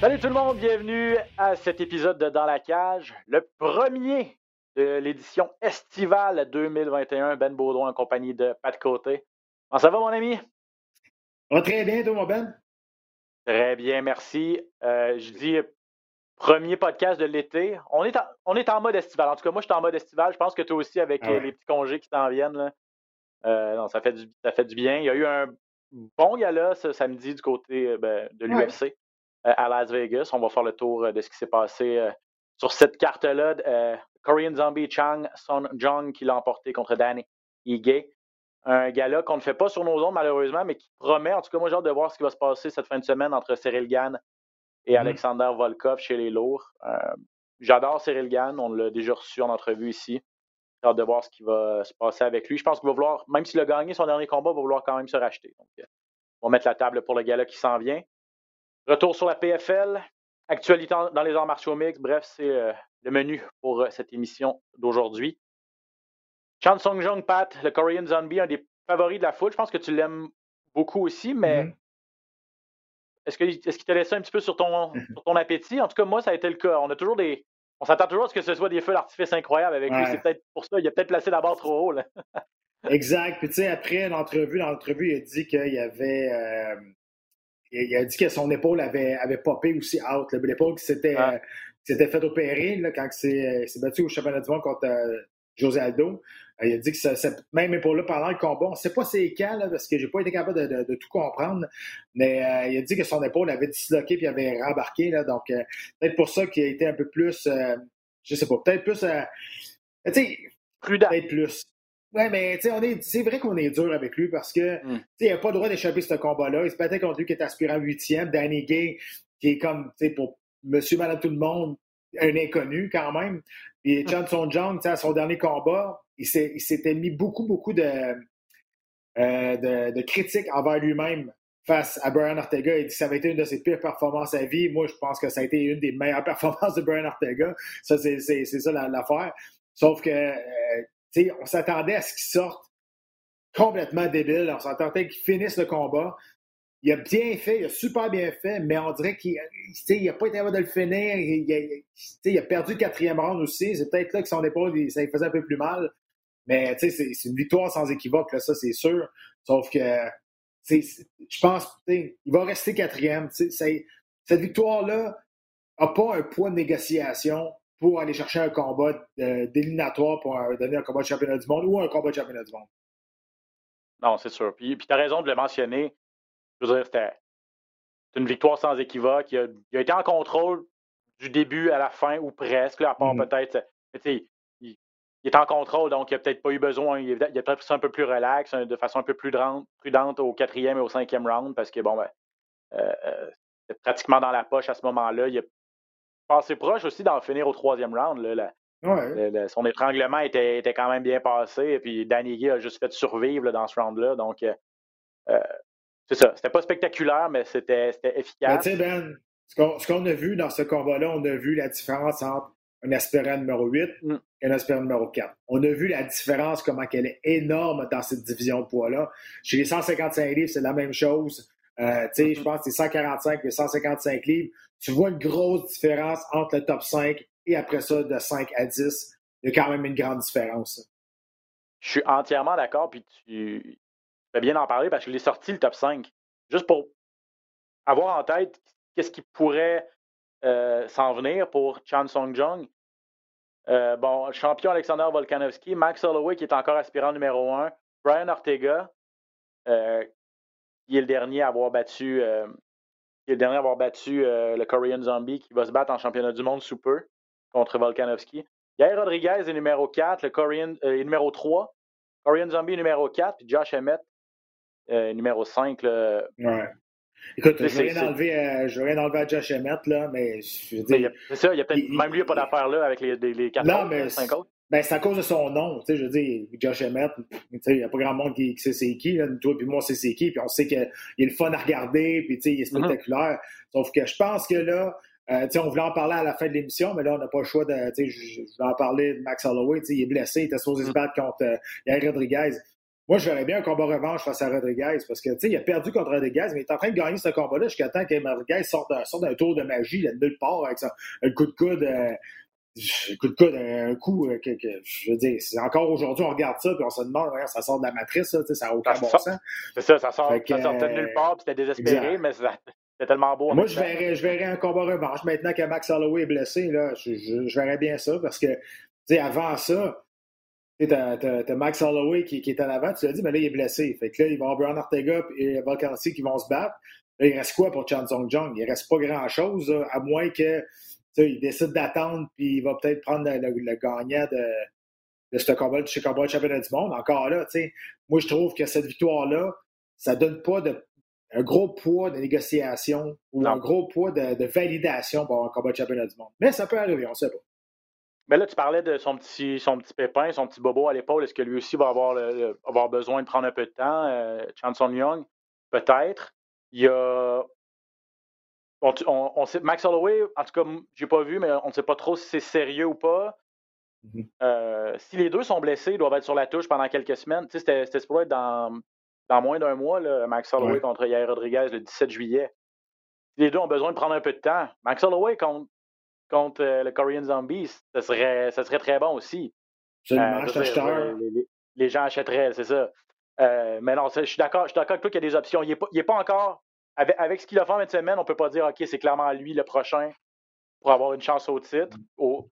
Salut tout le monde, bienvenue à cet épisode de Dans la cage, le premier de l'édition estivale 2021. Ben Baudouin en compagnie de Pat Côté. Comment ça va mon ami? Va très bien, toi, mon Ben? Très bien, merci. Euh, je dis premier podcast de l'été. On est, en, on est en mode estival. En tout cas, moi, je suis en mode estival. Je pense que toi aussi, avec Ah ouais. les petits congés qui s'en viennent. là. Euh, non, ça fait, du, ça fait du bien. Il y a eu un bon gala ce samedi du côté euh, ben, de l'UFC euh, à Las Vegas. On va faire le tour euh, de ce qui s'est passé sur cette carte-là. Korean Zombie Chang Son Jong qui l'a emporté contre Danny Ige. Un gala qu'on ne fait pas sur nos ondes, malheureusement, mais qui promet. En tout cas, moi, j'ai hâte de voir ce qui va se passer cette fin de semaine entre Cyril Gann et Mhm. Alexander Volkov chez les lourds. Euh, J'adore Cyril Gann. On l'a déjà reçu en entrevue ici. J'ai hâte de voir ce qui va se passer avec lui. Je pense qu'il va vouloir, même s'il a gagné son dernier combat, il va vouloir quand même se racheter. Donc, euh, on va mettre la table pour le gala qui s'en vient. Retour sur la PFL. Actualité dans les arts martiaux mixtes. Bref, c'est euh, le menu pour euh, cette émission d'aujourd'hui. Chan Song Jung Pat, le Korean Zombie, un des favoris de la foule. Je pense que tu l'aimes beaucoup aussi, mais Mhm. est-ce qu'il est t'a laissé un petit peu sur ton, sur ton appétit? En tout cas, moi, ça a été le cas. On a toujours des. On s'attend toujours à ce que ce soit des feux d'artifice incroyables avec lui. C'est peut-être pour ça. Il a peut-être placé la barre trop haut. Là. Exact. Puis, tu sais, après l'entrevue, dans l'entrevue, il a dit qu'il y avait. euh, il a dit que son épaule avait, avait popé aussi out. L'épaule qui s'était Ouais. euh, qui s'était fait opérer là, quand il s'est euh, il s'est battu au championnat du monde contre euh, José Aldo. Il a dit que ça- même épaule-là, pendant le combat, on ne sait pas c'est quand, là, parce que j'ai pas été capable de, de- de tout comprendre, mais euh, il a dit que son épaule avait disloqué puis avait rembarqué. Là, donc, euh, peut-être pour ça qu'il a été un peu plus. euh, je sais pas, peut-être plus. euh, tu sais, Prudent. Peut-être plus. Ouais, mais tu sais, on est, c'est vrai qu'on est dur avec lui parce que Mm. tu sais, il n'a pas le droit d'échapper ce combat-là. Il se battait contre lui qui est aspirant huitième, Danny Gay, qui est comme, tu sais, pour monsieur, madame, tout le monde, un inconnu quand même. Puis Chan Son Jong, tu sais, à son dernier combat, il, s'était mis beaucoup, beaucoup de, euh, de, critiques envers lui-même face à Brian Ortega. Il dit que ça avait été une de ses pires performances à vie. Moi, je pense que ça a été une des meilleures performances de Brian Ortega. Ça, c'est, ça la- l'affaire. Sauf que, euh, tu sais, on s'attendait à ce qu'il sorte complètement débile. On s'attendait qu'il finisse le combat. Il a bien fait, il a super bien fait, mais on dirait qu'il n'a pas été capable de le finir. Il, il a, perdu le quatrième round aussi. C'est peut-être là que son épaule, ça lui faisait un peu plus mal. Mais tu sais, c'est une victoire sans équivoque, là, ça c'est sûr. Sauf que je pense tu sais, il va rester quatrième. Cette victoire-là n'a pas un poids de négociation pour aller chercher un combat de- d'éliminatoire pour euh, donner un combat de championnat du monde ou un combat de championnat du monde. Non, c'est sûr. Puis, puis tu as raison de le mentionner. Je veux dire, c'était c'est une victoire sans équivoque. Il a, il a été en contrôle du début à la fin, ou presque, là, à part Mhm. peut-être. Mais tu sais, il, est en contrôle, donc il n'a peut-être pas eu besoin. Il, a peut-être ça un peu plus relax, de façon un peu plus prudente, au quatrième et au cinquième round, parce que bon, ben, euh, euh, c'était pratiquement dans la poche à ce moment-là. Il a passé proche aussi d'en finir au troisième round. Là, la- Ouais. le- le- son étranglement était, était quand même bien passé. Et puis Danny Gay a juste fait survivre là, dans ce round-là. Donc, euh, euh, c'est ça. C'était pas spectaculaire, mais c'était efficace. Ben, ce qu'on ce qu'on a vu dans ce combat-là, on a vu la différence entre un aspirant numéro 8 Mm. et un aspirant numéro 4. On a vu la différence, comment qu'elle est énorme dans cette division de poids-là. Chez les 155 livres, c'est la même chose. Euh, tu sais, je pense que c'est 145 et 155 livres. Tu vois une grosse différence entre le top 5 et après ça, de 5 à 10. Il y a quand même une grande différence. Je suis entièrement d'accord. Puis tu fais bien en parler parce que je l'ai sorti le top 5. Juste pour avoir en tête qu'est-ce qui pourrait euh, s'en venir pour Chan Song Jung. Euh, bon, champion Alexander Volkanovski, Max Holloway qui est encore aspirant numéro 1, Brian Ortega, euh, qui est le dernier à avoir battu, euh, qui est le dernier à avoir battu le Korean Zombie, qui va se battre en championnat du monde sous peu contre Volkanovski. Yair Rodriguez est numéro 4, le Korean, est numéro 3, Korean Zombie numéro 4, puis Josh Emmett numéro 5. Là. Ouais. Écoute, je C'est- rien c'est- enlever, à- je veux rien enlever à Josh Emmett, là, mais je veux dire, C'est ça, il y a peut-être même lui, il n'y a pas d'affaire là avec les, les, les 4 Non, autres, mais 5 autres. ben, c'est à cause de son nom. Tu sais, je veux dire, Josh Emmett, tu sais, il n'y a pas grand monde qui, qui sait c'est qui. Là. Toi puis moi, sait c'est qui. Puis on sait qu'il est le fun à regarder. Puis, tu sais, il est Mm-hmm. spectaculaire. Sauf que je pense que là, euh, tu sais, on voulait en parler à la fin de l'émission, mais là, on n'a pas le choix de. Tu sais, je, je voulais en parler de Max Holloway. Tu sais, il est blessé. Il était supposé se battre contre euh, Yair Rodriguez. Moi, je verrais bien un combat revanche face à Rodriguez parce que, tu sais, il a perdu contre Rodriguez, mais il est en train de gagner ce combat-là jusqu'à temps que Rodriguez sorte d'un, tour de magie, là, de nulle part, avec son, un coup de coude, euh, un coup de coude, un coup, euh, que, que- je veux dire, c'est encore aujourd'hui, on regarde ça, puis on se demande, ça sort de la matrice, ça, tu sais, ça n'a aucun Ça bon sort- sens. C'est ça, ça, sort, Fait que, ça sortait de nulle euh, part, puis c'était désespéré, exact. mais ça- c'était tellement beau. Moi, je verrais, je verrais un combat revanche. Maintenant que Max Holloway est blessé, là, je, je- je verrais bien ça parce que, tu sais, avant ça, tu sais, t'as, t'as- t'as Max Holloway qui, qui est en avant, tu l'as dit, mais là, il est blessé. Fait que là, il va y avoir Brian Ortega et Volkanovski qui vont se battre. Là, il reste quoi pour Chan Song Jung? Il reste pas grand-chose, à moins que, tu sais, il décide d'attendre puis il va peut-être prendre le, le- le gagnant de, de ce combat de chez combat de championnat du monde. Encore là, tu sais, moi, je trouve que cette victoire-là, ça donne pas de un gros poids de négociation ou Non. un gros poids de, de validation pour un combat de championnat du monde. Mais ça peut arriver, on sait pas. Mais là, tu parlais de son petit, son petit pépin, son petit bobo à l'épaule. Est-ce que lui aussi va avoir, le- le- avoir besoin de prendre un peu de temps? Euh, Chanson Young, peut-être. Il y a. On, on- on sait, Max Holloway, en tout cas, j'ai pas vu, mais on ne sait pas trop si c'est sérieux ou pas. Mhm. Euh, si les deux sont blessés, ils doivent être sur la touche pendant quelques semaines. Tu sais, c'était c'était supposé être dans, dans moins d'un mois, là, Max Holloway Ouais. contre Yair Rodriguez le 17 juillet. Si les deux ont besoin de prendre un peu de temps, Max Holloway contre, contre euh, le Korean Zombie, ça serait, ça serait très bon aussi. Euh, dire, les, les- les gens achèteraient, c'est ça. Euh, mais non, je suis d'accord je suis d'accord avec toi qu'il y a des options. Il n'est pas, pas encore. Avec, avec ce qu'il a fait en une semaine, on ne peut pas dire OK, c'est clairement lui le prochain pour avoir une chance au titre. Au,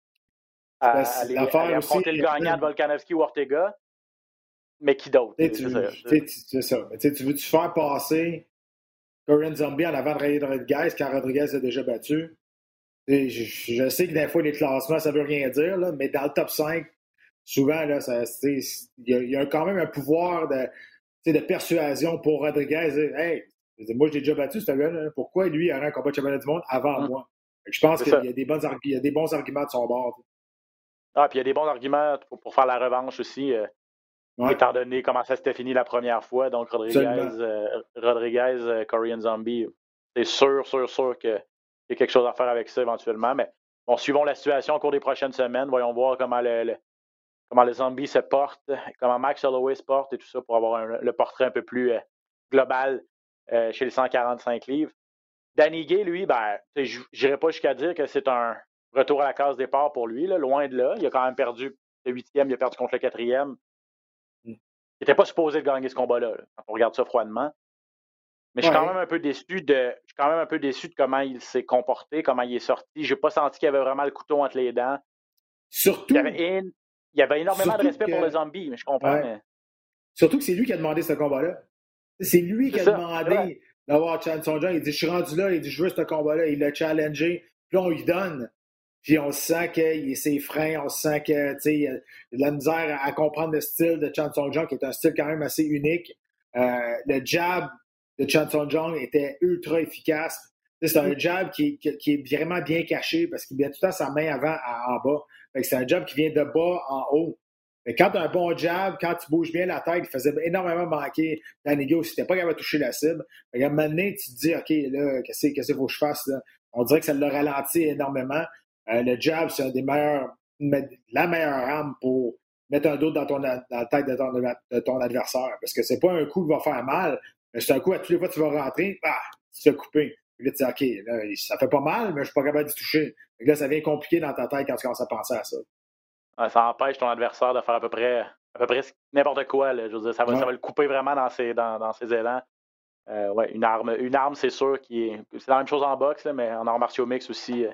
à, Ben, aller- aller affronter aussi, le gagnant de Volkanovski ou Ortega. Mais qui d'autre? C'est ça. tu ça. Mais veux-tu faire passer Korean Zombie en avant de Ray Rodriguez quand Rodriguez a déjà battu? Je, sais que des fois, les classements, ça veut rien dire, là, mais dans le top 5, souvent, là, il y, a- il y a quand même un pouvoir de, persuasion pour Rodriguez. Hey, moi, je l'ai déjà battu, ce gars-là. Pourquoi lui aurait un combat de championnat du monde avant Mm. moi? Que Je pense qu'il y, y a des bons arguments de son bord. Ah, puis il y a des bons arguments pour, pour faire la revanche aussi, euh, Ouais. étant donné comment ça s'était fini la première fois. Donc, Rodriguez, euh, Rodriguez euh, Korean Zombie, c'est sûr, sûr, sûr qu'il y a quelque chose à faire avec ça éventuellement. Mais bon, suivons la situation au cours des prochaines semaines. Voyons voir comment le, le- comment le zombie se porte, comment Max Holloway se porte et tout ça pour avoir un- le portrait un peu plus euh, global euh, chez les 145 livres. Danny Gay, lui, ben, n'irai pas jusqu'à dire que c'est un retour à la case départ pour lui, là, loin de là. Il a quand même perdu le huitième, il a perdu contre le quatrième. Mm. Il n'était pas supposé de gagner ce combat-là, là, quand on regarde ça froidement. Mais je suis quand même un peu déçu de. Je suis quand même un peu déçu de comment il s'est comporté, comment il est sorti. J'ai pas senti qu'il y avait vraiment le couteau entre les dents. Surtout, Il y avait, in- il y avait énormément de respect pour le zombie, mais je comprends. Ouais. mais- Surtout que c'est lui qui a demandé ce combat-là. C'est lui qui a ça, demandé d'avoir Chan Song. Il dit Je suis rendu là, il dit Je veux ce combat-là. Il l'a challengé. Puis là, on lui donne. Puis on sent qu'il est ses freins, on sent que tu sais, il a de la misère à, à comprendre le style de Chan Song qui est un style quand même assez unique. Euh, le jab de Chan Song Jung était ultra efficace. Tu C'est un jab qui, qui- qui est vraiment bien caché parce qu'il met tout le temps sa main avant à- en bas. C'est un jab qui vient de bas en haut. Mais quand tu as un bon jab, quand tu bouges bien la tête, il faisait énormément manquer Danny Gay aussi. T'es pas capable de toucher la cible. Fait qu'à un moment donné, tu te dis, OK, là, qu'est-ce qu'est-ce qu'il faut que je fasse? Là? On dirait que ça l'a ralenti énormément. Euh, le jab, c'est un des meilleurs, la meilleure arme pour mettre un doute dans, ton, dans la tête de ton, de ton adversaire. Parce que c'est pas un coup qui va faire mal, mais c'est un coup à toutes les fois que tu vas rentrer, bah, tu te fais couper. Puis là, tu dis, OK, là, ça fait pas mal, mais je suis pas capable d'y toucher. Là, ça devient compliqué dans ta tête quand tu commences à penser à ça. Ouais, ça empêche ton adversaire de faire à peu près, à peu près n'importe quoi. là. Je veux dire, ça, va, Ouais. ça va le couper vraiment dans ses, dans, dans ses élans. Euh, ouais, une arme, une arme c'est sûr, qui est. C'est la même chose en boxe, là, mais en arts martiaux mix aussi. euh,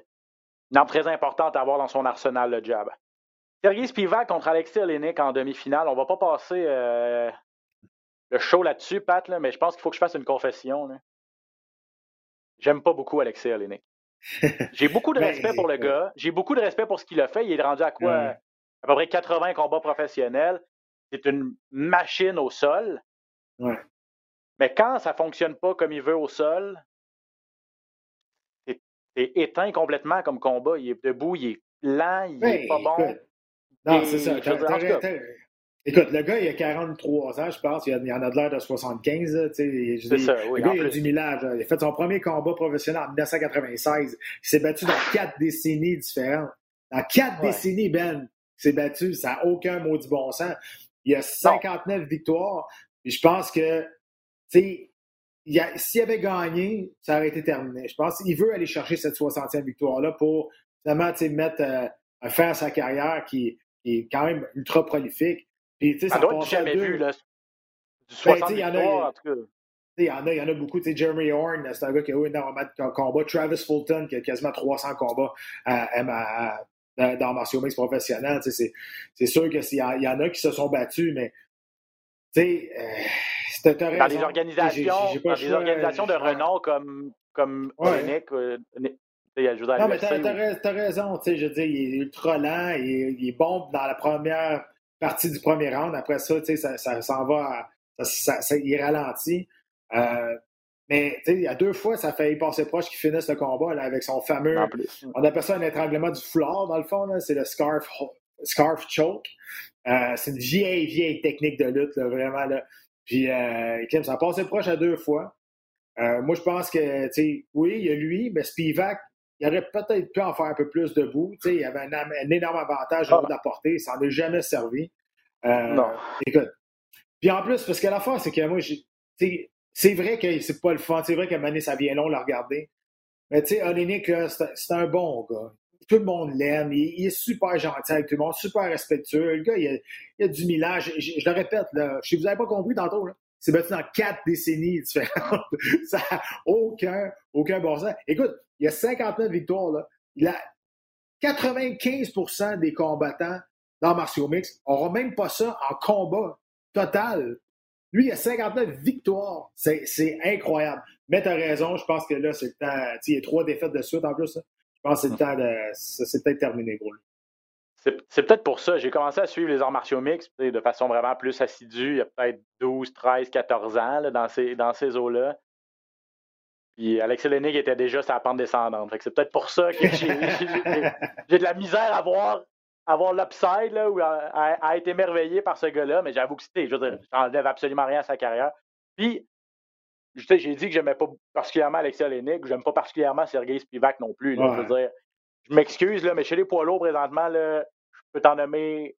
une arme très importante à avoir dans son arsenal, le jab. Sergei Spivak contre Alexis Olenek en demi-finale. On va pas passer euh, le show là-dessus, Pat, là, mais je pense qu'il faut que je fasse une confession. là. J'aime pas beaucoup Alexis Olenek. J'ai beaucoup de respect pour le gars. J'ai beaucoup de respect pour ce qu'il a fait. Il est rendu à quoi? À peu près 80 combats professionnels. c'est une machine au sol. Ouais. Mais quand ça ne fonctionne pas comme il veut au sol, c'est éteint complètement comme combat. Il est debout, il est lent, il n'est pas bon. Non, c'est ça. Écoute, le gars, il a 43 ans, je pense. Il, en a de l'air de 75. C'est ça, oui, Le gars, il a du millage. Il a fait son premier combat professionnel en 1996. Il s'est battu dans quatre décennies différentes. Dans quatre décennies, Ben, il s'est battu. Ça n'a aucun maudit bon sens. Il a 59 victoires. Et je pense que, tu sais, s'il avait gagné, ça aurait été terminé. Je pense qu'il veut aller chercher cette 60e victoire-là pour finalement mettre euh, un fin à sa carrière qui, est quand même ultra prolifique. Puis, ça doit jamais vu, là. Du 60 ben, en tout cas. Il y, en a, il y en a beaucoup. Jeremy Horn, c'est un gars qui a eu énormément de combats. Travis Fulton, qui a quasiment 300 combats à, dans Martial Mix professionnel. C'est sûr qu'il y, y, en a qui se sont battus, mais tu sais, euh, dans les organisations, dans les organisations de renom comme, comme ouais. euh, non, mais t'as as, raison. Je veux dire, il est ultra lent, il, il, est bon dans la première partie du premier round. Après ça, ça, ça s'en va, ça, ça, il ralentit. Euh, mais il y a deux fois, ça fait y passer proche qu'il finisse le combat là, avec son fameux. On appelle ça un étranglement du foulard, dans le fond. C'est le scarf, scarf choke. Euh, c'est une vieille, vieille technique de lutte, là, vraiment. Là. Puis, euh, ça a passé proche à deux fois. Euh, moi, je pense que, tu sais, oui, il y a lui, mais Spivak, il aurait peut-être pu en faire un peu plus debout. Tu sais, il avait un, énorme avantage niveau de la portée. Ça n'en est jamais servi. Euh, non. Écoute. Puis en plus, parce que la force, c'est que moi, c'est vrai que c'est pas le fun. C'est vrai qu'à un ça vient long de le regarder. Mais tu sais, Olenik, c'est un bon gars. Tout le monde l'aime. Il, est super gentil avec tout le monde, super respectueux. Le gars, il a, il a du millage. Je, je, le répète, là, si vous n'avez pas compris tantôt, là, c'est battu dans quatre décennies différentes. ça n'a aucun, aucun bon sens. Écoute, il y a 59 victoires. Là. Il a 95% des combattants dans Martial Mix n'auront même pas ça en combat total. Lui, il a 59 victoires. C'est incroyable. Mais tu as raison, je pense que là, c'est le temps. Il y a trois défaites de suite en plus. Je pense que c'est le temps de. C'est peut-être terminé, gros. C'est peut-être pour ça. J'ai commencé à suivre les arts martiaux mixtes de façon vraiment plus assidue il y a peut-être 12, 13, 14 ans là, dans ces, dans ces eaux-là. Puis Alex Lenig était déjà la pente descendante. C'est peut-être pour ça que j'ai de la misère à voir, à voir l'upside ou à, être émerveillé par ce gars-là. Mais j'avoue que c'était, je veux dire, j'enlève absolument rien à sa carrière. Puis, j'ai dit que j'aimais pas particulièrement Alexis Olenek, j'aime pas particulièrement Sergei Spivak non plus. Je veux dire, je m'excuse, mais chez les poids lourds, présentement, là, je peux t'en nommer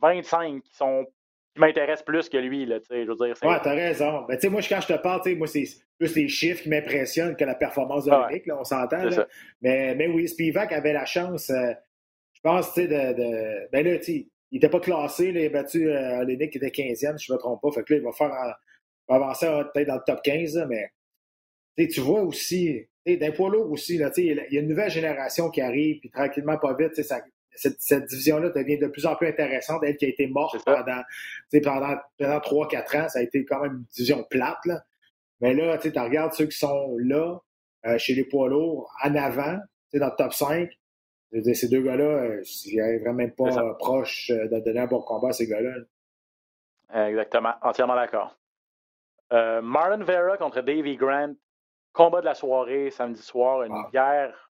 25 qui sont qui m'intéressent plus que lui. Là, je veux dire, ouais, t'as raison. Mais moi, quand je te parle, moi, c'est plus les chiffres qui m'impressionnent que la performance de ah on s'entend. Mais, mais oui, Spivak avait la chance, euh, je pense, de, de. Ben là, il n'était pas classé, là, il a battu euh, qui était 15e, si je ne me trompe pas. Fait que là, il va faire va avancer peut-être dans le top 15, mais tu vois aussi, d'un poids lourd aussi, là, il y a une nouvelle génération qui arrive, puis tranquillement, pas vite, ça, cette, cette division-là devient de plus en plus intéressante. Elle qui a été morte pendant, pendant, pendant 3-4 ans, ça a été quand même une division plate. Là. Mais là, tu regardes ceux qui sont là, euh, chez les poids lourds, en avant, dans le top 5. Ces deux gars-là, euh, ils n'arrivent vraiment pas proche euh, de donner un bon combat à ces gars-là. Exactement, entièrement d'accord. Marlon Vera contre Davy Grant, combat de la soirée samedi soir, une ah. guerre.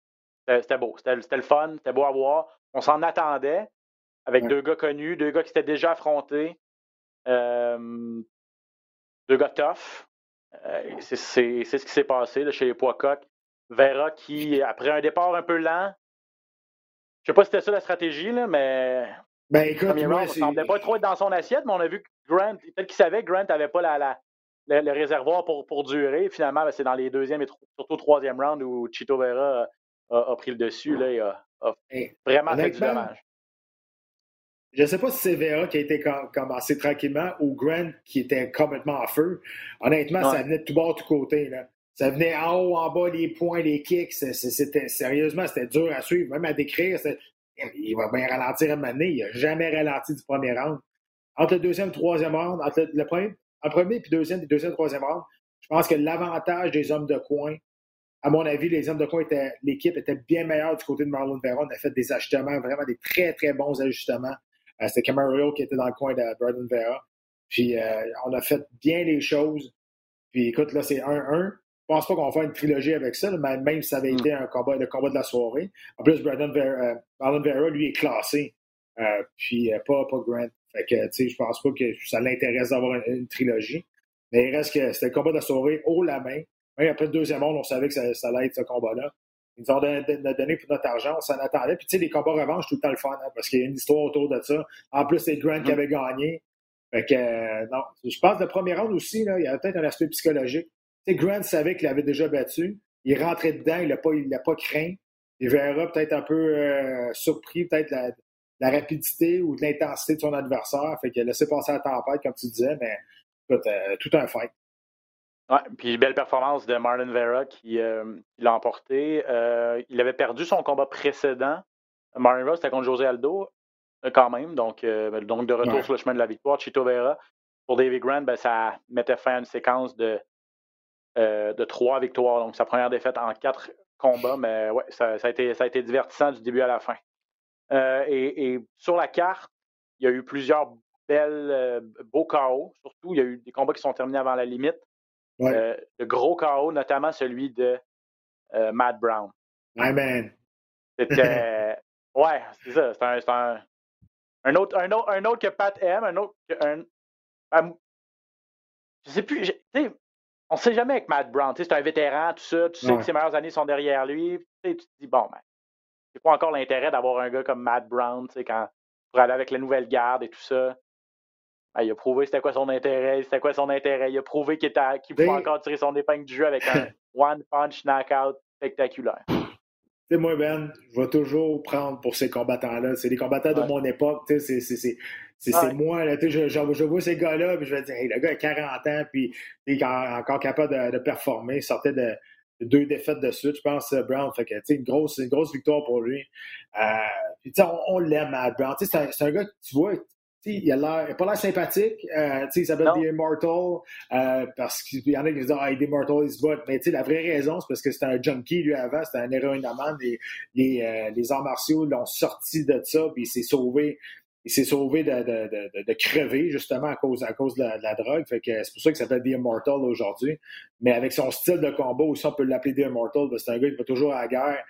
C'était beau, c'était le fun, c'était beau à voir. On s'en attendait avec deux gars connus, deux gars qui s'étaient déjà affrontés, deux gars tough. Euh, c'est ce qui s'est passé là, chez les poids Vera qui, après un départ un peu lent, je sais pas si c'était ça la stratégie, là, mais. Ben écoute, moi, semblait pas trop être dans son assiette, mais on a vu que Grant, peut-être qu'il savait que Grant n'avait pas la, le, réservoir pour, pour durer. Finalement, ben, c'est dans les deuxième et surtout troisième round où Chito Vera a, pris le dessus. Là, et a, vraiment fait du dommage. Je ne sais pas si c'est Vera qui a été commencé tranquillement ou Grant qui était complètement en feu. Honnêtement, ça venait de tout bord, de tout côté. Là. Ça venait en haut, en bas, les points, les kicks. C'était, sérieusement, c'était dur à suivre, même à décrire. Il va bien ralentir à un moment donné. Il n'a jamais ralenti du premier round. Entre le deuxième et le troisième round, entre le premier, en premier puis deuxième, puis deuxième, troisième round, je pense que l'avantage des hommes de coin, à mon avis, les hommes de coin étaient, l'équipe était bien meilleure du côté de Marlon Vera. On a fait des ajustements, vraiment des très, très bons ajustements. C'était Camarillo qui était dans le coin de Braden Vera. Puis on a fait bien les choses. Puis écoute, là, c'est 1-1. Je pense pas qu'on va faire une trilogie avec ça, mais même si ça avait mm. été un combat, le combat de la soirée. En plus, Brandon Vera, lui, est classé. puis pas, pas Grant. Fait que, tu sais, je pense pas que ça l'intéresse d'avoir une, trilogie. Mais il reste que c'était le combat de la soirée haut la main. Même après le deuxième monde, on savait que ça, ça allait être ce combat-là. Ils nous ont donné, pour notre argent, on s'en attendait. Puis, tu sais, les combats revanche, tout le temps le fun, hein, parce qu'il y a une histoire autour de ça. En plus, c'est Grant qui avait gagné. Fait que, euh, non. Je pense que le premier round aussi, là, il y avait peut-être un aspect psychologique. Tu sais, Grant savait qu'il avait déjà battu. Il rentrait dedans, il l'a pas, il l'a pas craint. Il verra peut-être un peu euh, surpris, peut-être la, la, rapidité ou de l'intensité de son adversaire. Fait qu'il a laissé passer la tempête, comme tu disais, mais écoute, euh, tout un fight. Ouais, puis belle performance de Marlon Vera qui, euh, l'a emporté. Euh, il avait perdu son combat précédent. Marlon Vera, c'était contre José Aldo, quand même. Donc, donc de retour sur le chemin de la victoire. Chito Vera, pour David Grant, ben, ça mettait fin à une séquence de, de trois victoires. Donc, sa première défaite en quatre combats. Mais ouais, ça, a, été, ça a été divertissant du début à la fin. Et, et, sur la carte, il y a eu plusieurs belles, beaux KO. Surtout, il y a eu des combats qui sont terminés avant la limite. Euh, le gros chaos, notamment celui de euh, Matt Brown. Amen. C'était. ouais, c'est ça. C'est un, un, autre, un, autre, un autre que Pat aime, un autre que. Un, je sais plus. on ne sait jamais avec Matt Brown. C'est un vétéran, tout ça. Tu sais que ses meilleures années sont derrière lui. Tu te dis, bon, ben, c'est quoi encore l'intérêt d'avoir un gars comme Matt Brown quand, pour aller avec la nouvelle garde et tout ça? Ben, il a prouvé c'était quoi son intérêt, c'était quoi son intérêt. Il a prouvé qu'il pouvait encore tirer son épingle du jeu avec un one punch knockout spectaculaire. Tu moi, Ben, je vais toujours prendre pour ces combattants-là. C'est des combattants de mon époque. C'est moi. Là, je, je, vois ces gars-là, puis je vais dire, hey, le gars a 40 ans, puis il est encore capable de, performer. Il sortait de, deux défaites de suite, je pense, Brown. Fait que, une grosse, une grosse victoire pour lui. Euh, puis, on, on l'aime, Brown. C'est un, un, gars, tu vois, il a l'air, pas l'air sympathique. Euh, il s'appelle The Immortal euh, parce qu'il y en a qui disent Ah, il est Immortal, il se bat. Mais la vraie raison, c'est parce que c'était un junkie lui avant, c'était un héroïnomane. Les, les, euh, les arts martiaux l'ont sorti de ça, puis il s'est sauvé. Il s'est sauvé de, de, de, de, crever justement à cause, à cause de la, drogue. Fait que c'est pour ça qu'il s'appelle The Immortal aujourd'hui. Mais avec son style de combat aussi, on peut l'appeler The Immortal parce que c'est un gars qui va toujours à la guerre.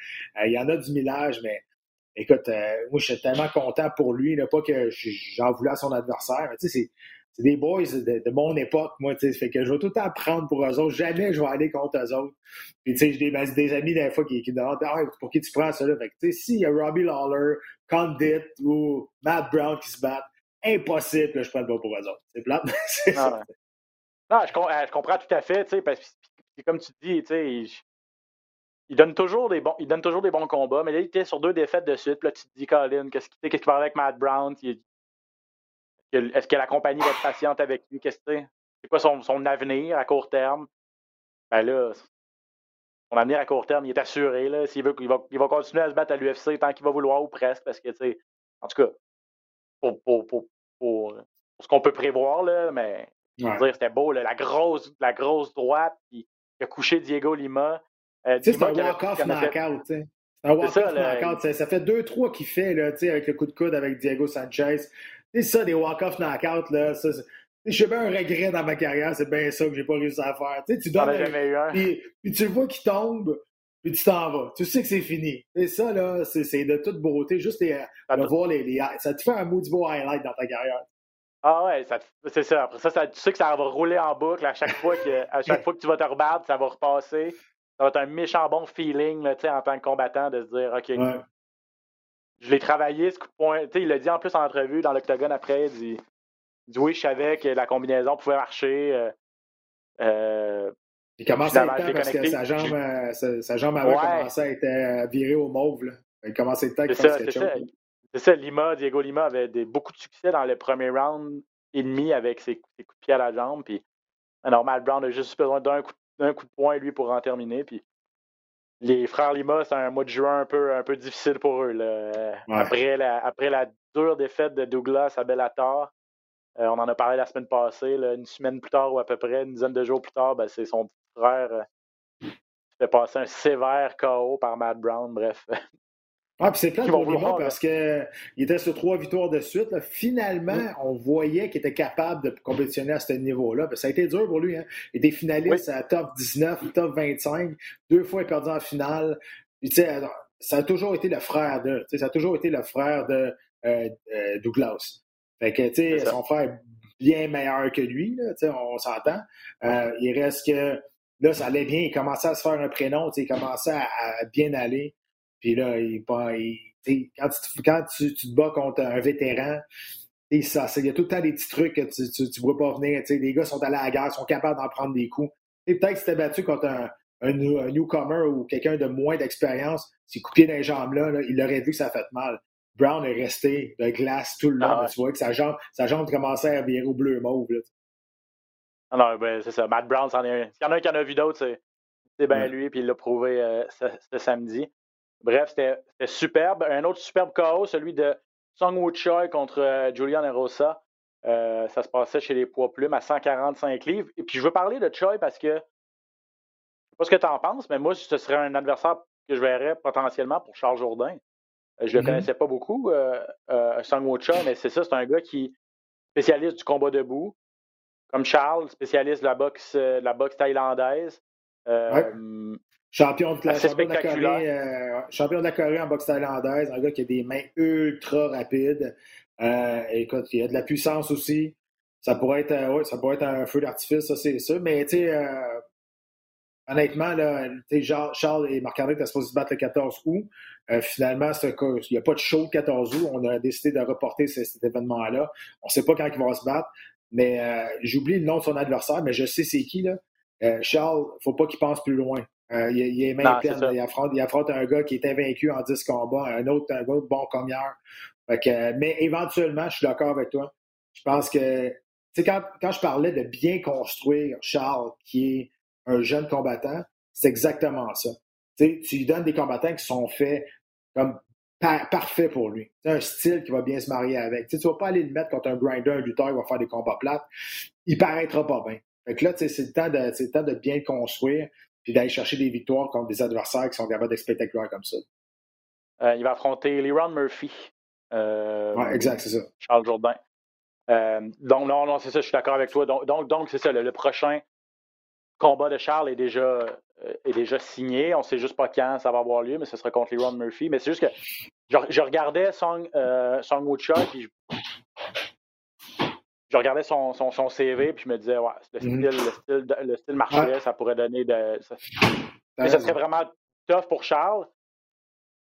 il y en a du millage, mais écoute, euh, moi, je suis tellement content pour lui, là, pas que j'en voulais à son adversaire, mais tu sais, c'est des boys de, mon époque, moi, tu sais, fait que je vais tout le temps prendre pour eux autres, jamais je vais aller contre eux autres. Puis, tu sais, j'ai des, des, amis, des fois, qui, qui demandent, ah, pour qui tu prends ça, là? Fait que, tu sais, s'il y a Robbie Lawler, Condit ou Matt Brown qui se battent, impossible que je prenne pas pour eux autres. C'est plate, ah, Non, je, euh, je, comprends tout à fait, tu sais, parce que, comme tu dis, tu sais, il donne toujours des bons, il donne toujours des bons combats, mais là, il était sur deux défaites de suite. là, tu te dis, Colin, qu'est-ce qu'il qu va avec Matt Brown? Est-ce que la compagnie va être patiente avec lui? Qu'est-ce que c'est quoi son, son, avenir à court terme? Ben là, son avenir à court terme, il est assuré. Là, s'il veut, il, va, il va continuer à se battre à l'UFC tant qu'il va vouloir ou presque, parce que, tu sais, en tout cas, pour, pour, pour, pour ce qu'on peut prévoir, là, mais c'était beau, là, la, grosse, la grosse droite, qui a couché Diego Lima. Euh, c'est un walk-off knockout. C'est un walk-off knockout. Ça fait deux, trois qu'il fait là, avec le coup de coude avec Diego Sanchez. C'est ça, des walk-off knockout. Là, ça, j'ai bien un regret dans ma carrière, c'est bien ça que j'ai pas réussi à faire. Tu, sais, tu donnes puis, puis, tu le vois qu'il tombe, puis tu t'en vas. Tu sais que c'est fini. Et ça, là, c'est de toute beauté. Juste de voir les, les, Ça te fait un maudit beau highlight dans ta carrière. Ah ouais, c'est ça. Après ça, ça, tu sais que ça va rouler en boucle à chaque fois que, à chaque fois que tu vas te rebattre, ça va repasser ça va être un méchant bon feeling là, en tant que combattant de se dire OK, je l'ai travaillé ce coup de poing. il l'a dit en plus en entrevue dans l'octogone après, il dit, dit, oui, je savais que la combinaison pouvait marcher. Euh, euh, il commence à être temps parce que sa jambe, euh, sa, jambe avait commencé à être virée au mauve. Là. Il commençait le temps qu'il fasse quelque chose. C'est ça, Lima, Diego Lima avait des, beaucoup de succès dans le premier round et demi avec ses, coups de pied à la jambe. Puis, normal, Brown a juste besoin d'un coup de d'un coup de poing, lui, pour en terminer. Puis les frères Lima, c'est un mois de juin un peu, un peu difficile pour eux. Après, la, après la dure défaite de Douglas à Bellator, euh, on en a parlé la semaine passée, une semaine plus tard ou à peu près, une dizaine de jours plus tard, ben, c'est son petit frère euh, qui fait passer un sévère KO par Matt Brown. Bref, Ah, puis c'est plein pour Lima parce qu'il était sur trois victoires de suite. Finalement, on voyait qu'il était capable de compétitionner à ce niveau-là. Ça a été dur pour lui. Hein. Il était finaliste à top 19, top 25. Deux fois, perdu en finale. ça a toujours été le frère de. Ça a toujours été le frère de euh, euh, Douglas. Fait que, tu sais, son frère est bien meilleur que lui, on s'entend. Euh, il reste que là, ça allait bien. Il commençait à se faire un prénom, il commençait à bien aller. Puis là, il, quand, tu, quand tu, te bats contre un vétéran, il y a tout le temps des petits trucs que tu ne vois pas venir. Les gars sont allés à la guerre, sont capables d'en prendre des coups. Et peut-être que si tu battu contre un, un, newcomer ou quelqu'un de moins d'expérience, s'il coupait dans les jambes-là, il aurait vu que ça fait mal. Brown est resté de glace tout le long. Ah tu vois que sa jambe, sa jambe commençait à virer au bleu mauve. Ah non, ben, c'est ça. Matt Brown, c'en est un. S'il y en a un qui en a vu d'autres, c'est bien lui, puis il l'a prouvé euh, ce, samedi. Bref, c'était superbe. Un autre superbe KO, celui de Song Woo Choi contre euh, Julian Erosa. Euh, ça se passait chez les poids plumes à 145 livres. Et puis je veux parler de Choi parce que je sais pas ce que tu en penses, mais moi, ce serait un adversaire que je verrais potentiellement pour Charles Jourdain. Euh, je ne le mm-hmm. connaissais pas beaucoup, Song Woo Choi, mais c'est ça, c'est un gars qui spécialiste du combat debout, comme Charles, spécialiste de la boxe, la boxe thaïlandaise. Champion de, la, champion de, la Corée, euh, champion de la Corée en boxe thaïlandaise, un gars qui a des mains ultra rapides. Euh, écoute, il y a de la puissance aussi. Ça pourrait être, euh, ouais, ça pourrait être un feu d'artifice, ça c'est sûr. Mais tu sais, honnêtement, là, Charles et Marc-André étaient supposés se battre le 14 août. finalement, il n'y a pas de show le 14 août. On a décidé de reporter cet, événement-là. On ne sait pas quand il va se battre. Mais j'oublie le nom de son adversaire, mais je sais c'est qui. Là. Charles, il ne faut pas qu'il pense plus loin. Euh, il, est même plein. Il affronte, un gars qui est invaincu en 10 combats, un autre, un autre bon commière. mais éventuellement, je suis d'accord avec toi. Je pense que, quand, quand je parlais de bien construire Charles, qui est un jeune combattant, c'est exactement ça. tu lui donnes des combattants qui sont faits comme parfaits pour lui. C'est un style qui va bien se marier avec. tu ne vas pas aller le mettre contre un grinder, un lutteur, il va faire des combats plates. Il paraîtra pas bien. Fait là, c'est le, temps de, le temps de bien construire puis d'aller chercher des victoires contre des adversaires qui sont capables d'être spectaculaires comme ça. Euh, il va affronter Leron Murphy. Euh, oui, exact, c'est ça. Charles Jourdain. Euh, donc, non, non, c'est ça, je suis d'accord avec toi. Donc, donc, c'est ça, le, prochain combat de Charles est déjà, est déjà signé. On ne sait juste pas quand ça va avoir lieu, mais ce sera contre Leron Murphy. Mais c'est juste que je, regardais Song, Song Woo puis je regardais son, son, son, CV puis je me disais, ouais, le style, le style, le style marchait, ça pourrait donner de. Ça, mais ça serait vraiment tough pour Charles.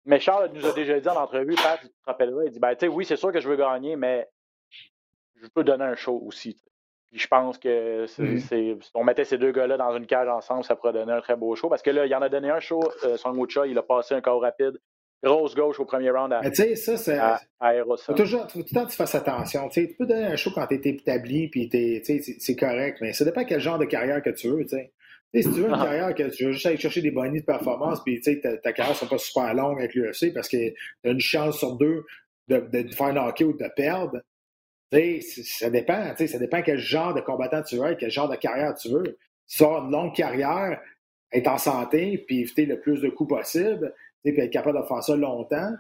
Mais Charles nous a déjà dit en entrevue, Pat, tu te rappelleras, il dit ben, tu sais, oui, c'est sûr que je veux gagner, mais je peux donner un show aussi. Puis je pense que c'est, si on mettait ces deux gars-là dans une cage ensemble, ça pourrait donner un très beau show. Parce que là, il en a donné un show, euh, Son Mucha, il a passé un corps rapide grosse gauche au premier round à, tu sais, ça, c'est. À, Faut toujours, faut tout le temps que tu fasses attention. Tu, sais, tu peux donner un show quand tu es établi, puis c'est correct, mais ça dépend quel genre de carrière que tu veux. Tu sais. si tu veux une ah. carrière que tu veux juste aller chercher des bonnies de performance, puis ta, ta carrière ne pas super longue avec l'UFC parce que tu as une chance sur deux de, de, de faire knocker ou de perdre, ça dépend. Ça dépend quel genre de combattant tu veux, quel genre de carrière tu veux. Si tu as une longue carrière, être en santé, puis éviter le plus de coups possible, puis être capable de faire ça longtemps,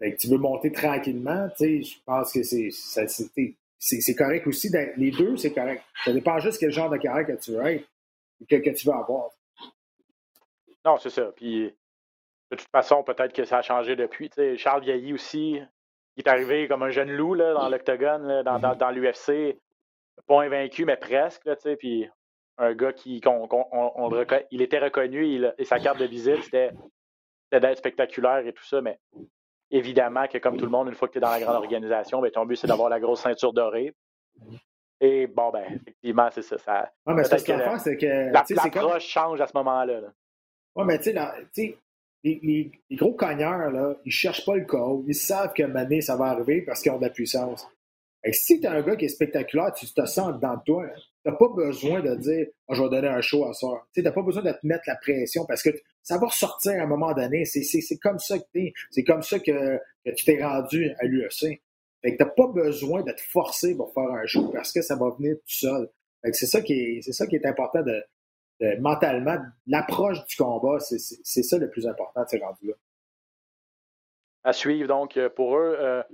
que tu veux monter tranquillement, je pense que c'est, correct aussi. Les deux, c'est correct. Ça dépend juste quel genre de carrière que tu veux être, que, que tu veux avoir. Non, c'est ça. Puis, de toute façon, peut-être que ça a changé depuis. Charles Vieilly aussi, il est arrivé comme un jeune loup là, dans l'octogone, dans, dans, dans l'UFC. Pas invaincu, mais presque. Là, puis un gars qui, il était reconnu et sa carte de visite, c'était d'être spectaculaire et tout ça, mais évidemment que comme tout le monde, une fois que tu es dans la grande organisation, ben, ton but c'est d'avoir la grosse ceinture dorée. Et bon, ben, effectivement, c'est ça. ça mais c'est que, c'est que l'approche change à ce moment-là. Oui, mais tu sais, les, gros cogneurs, là, ils cherchent pas le code. Ils savent que année, ça va arriver parce qu'ils ont de la puissance. Et si tu as un gars qui est spectaculaire, tu te sens dans toi. Tu n'as pas besoin de dire oh, je vais donner un show à ça. Tu n'as pas besoin de te mettre la pression parce que ça va ressortir à un moment donné. C'est comme ça que tu C'est comme ça que, tu t'es rendu à l'UEC. tu n'as pas besoin de te forcer pour faire un show parce que ça va venir tout seul. C'est ça, qui est, ça qui est important de, mentalement. L'approche du combat, c'est ça le plus important de ces rendus-là. à suivre. Donc, pour eux,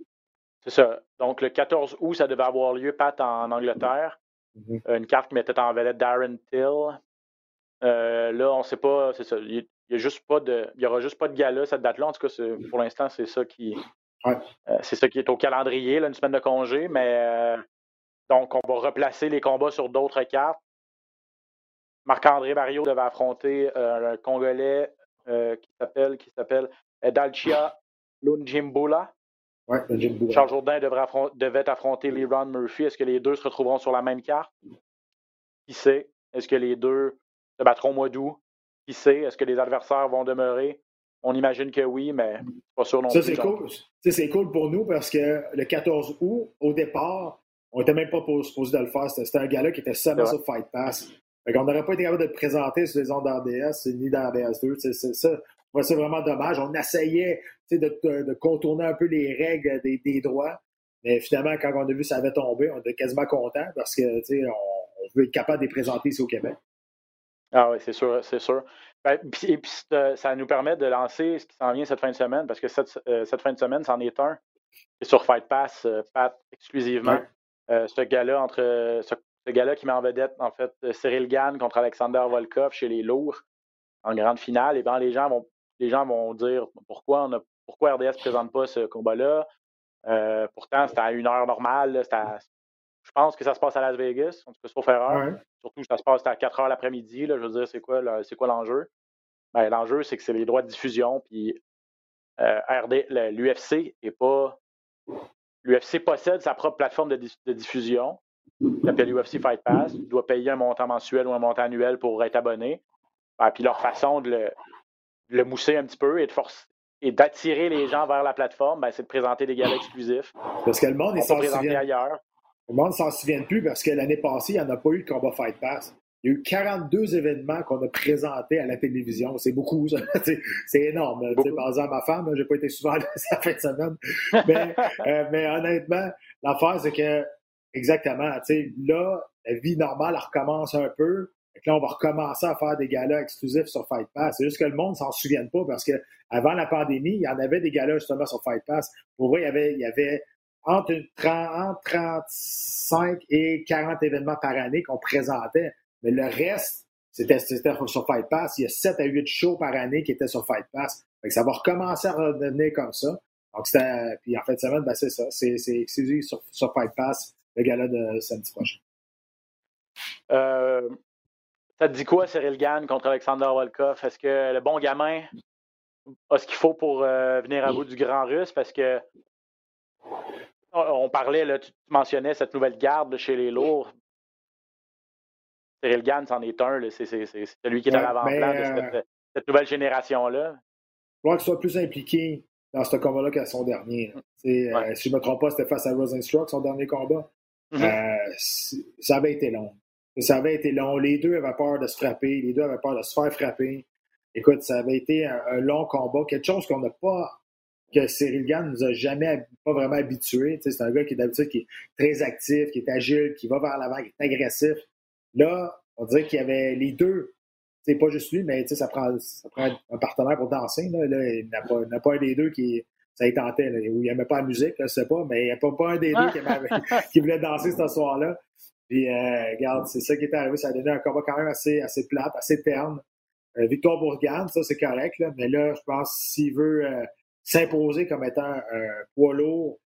c'est ça. Donc, le 14 août, ça devait avoir lieu, Pat, en Angleterre. Mm-hmm. Une carte qui mettait en vedette Darren Till. là, on ne sait pas, c'est ça. Il n'y juste pas de. Il y aura juste pas de gala cette date-là. En tout cas, pour l'instant, c'est ça qui. c'est ça qui est au calendrier, là, une semaine de congé, mais donc on va replacer les combats sur d'autres cartes. Marc-André Barrio devait affronter un Congolais qui s'appelle qui s'appelle Dalchia Lunjimbula. Charles Jourdain devait affronter Leron Murphy. Est-ce que les deux se retrouveront sur la même carte? Qui sait? Est-ce que les deux se battront au mois d'août? Qui sait? Est-ce que les adversaires vont demeurer? On imagine que oui, mais pas sûr non ça, plus. C'est cool. c'est cool pour nous parce que le 14 août, au départ, on n'était même pas supposé de le faire. C'était un gars-là qui était seulement sur Fight Pass. on n'aurait pas été capable de le présenter sur les ondes d'RDS ni dans 2 C'est ça. C'est vraiment dommage. On essayait de, contourner un peu les règles des, droits. Mais finalement, quand on a vu que ça avait tombé, on était quasiment content parce que on, on veut être capable de les présenter ici au Québec. Ah oui, c'est sûr, c'est sûr. Ben, et puis, ça nous permet de lancer ce qui s'en vient cette fin de semaine, parce que cette, euh, fin de semaine, c'en est un. C'est sur Fight Pass, euh, Pat, exclusivement. Euh, ce gars-là, entre ce, gars-là qui met en vedette, en fait, Cyril Gann contre Alexander Volkov chez les lourds en grande finale, et bien les gens vont les gens vont dire pourquoi on a pourquoi RDS ne présente pas ce combat-là. Euh, pourtant, c'était à une heure normale. Je pense que ça se passe à Las Vegas, en tout cas, sauf erreur. Surtout, ça se passe à 4 heures l'après-midi. Je veux dire, c'est quoi, l'enjeu? Ben, l'enjeu, c'est que c'est les droits de diffusion. Puis euh, l'UFC est pas. L'UFC possède sa propre plateforme de, diffusion, qui s'appelle UFC Fight Pass. Il doit payer un montant mensuel ou un montant annuel pour être abonné. Ben, puis leur façon de le, le mousser un petit peu et de forcer et d'attirer les gens vers la plateforme, ben, c'est de présenter des galas exclusifs. Parce que le monde, il s'en souvient. ailleurs. Le monde ne s'en souvient plus parce que l'année passée, il n'y en a pas eu de combat Fight Pass. Il y a eu 42 événements qu'on a présentés à la télévision. C'est beaucoup, c'est énorme. Par exemple, ma femme, je n'ai pas été souvent là cette fin de semaine. Mais, euh, mais honnêtement, l'affaire, c'est que, exactement, là, la vie normale recommence un peu là, on va recommencer à faire des galas exclusifs sur Fight Pass. C'est juste que le monde s'en souvient pas parce que avant la pandémie, il y en avait des galas justement sur Fight Pass. Pour vrai, il y avait, il y avait entre, 30, 35 et 40 événements par année qu'on présentait. Mais le reste, c'était sur Fight Pass. Il y a 7 à 8 shows par année qui étaient sur Fight Pass. ça va recommencer à redevenir comme ça. Donc, c'était, puis en fait, semaine, ben, c'est ça. C'est, exclusif sur, sur Fight Pass, le gala de samedi prochain. Euh, ça te dit quoi, Cyril Gann contre Alexander Volkov? Est-ce que le bon gamin a ce qu'il faut pour euh, venir à bout du grand russe? Parce que on parlait, là, tu mentionnais cette nouvelle garde chez les lourds. Cyril Gann, c'en est un. C'est celui qui est à l'avant-plan de euh, cette, nouvelle génération-là. Il faudra qu'il soit plus impliqué dans ce combat-là qu'à son dernier. Euh, si je ne me trompe pas, c'était face à Rosenstruck, son dernier combat. Mm-hmm. ça avait été long. Ça avait été long. Les deux avaient peur de se frapper. Les deux avaient peur de se faire frapper. Écoute, ça avait été un, long combat. Quelque chose qu'on n'a pas, que Cyril Gann nous a jamais, pas vraiment habitué. c'est un gars qui est d'habitude qui est très actif, qui est agile, qui va vers l'avant, qui est agressif. Là, on dirait qu'il y avait les deux. C'est pas juste lui, mais ça prend, ça prend un partenaire pour danser. Là. il n'y a, pas un des deux qui, ça y tentait, ou il n'aimait pas la musique, je sais pas, mais il n'y a pas, pas un des deux qui, qui voulait danser ce soir-là. Puis, euh, regarde, c'est ça qui est arrivé. Ça a donné un combat quand même assez, assez plate, assez terne. Euh, victoire pour ça, c'est correct. Là, mais là, je pense s'il veut euh, s'imposer comme étant un poids lourd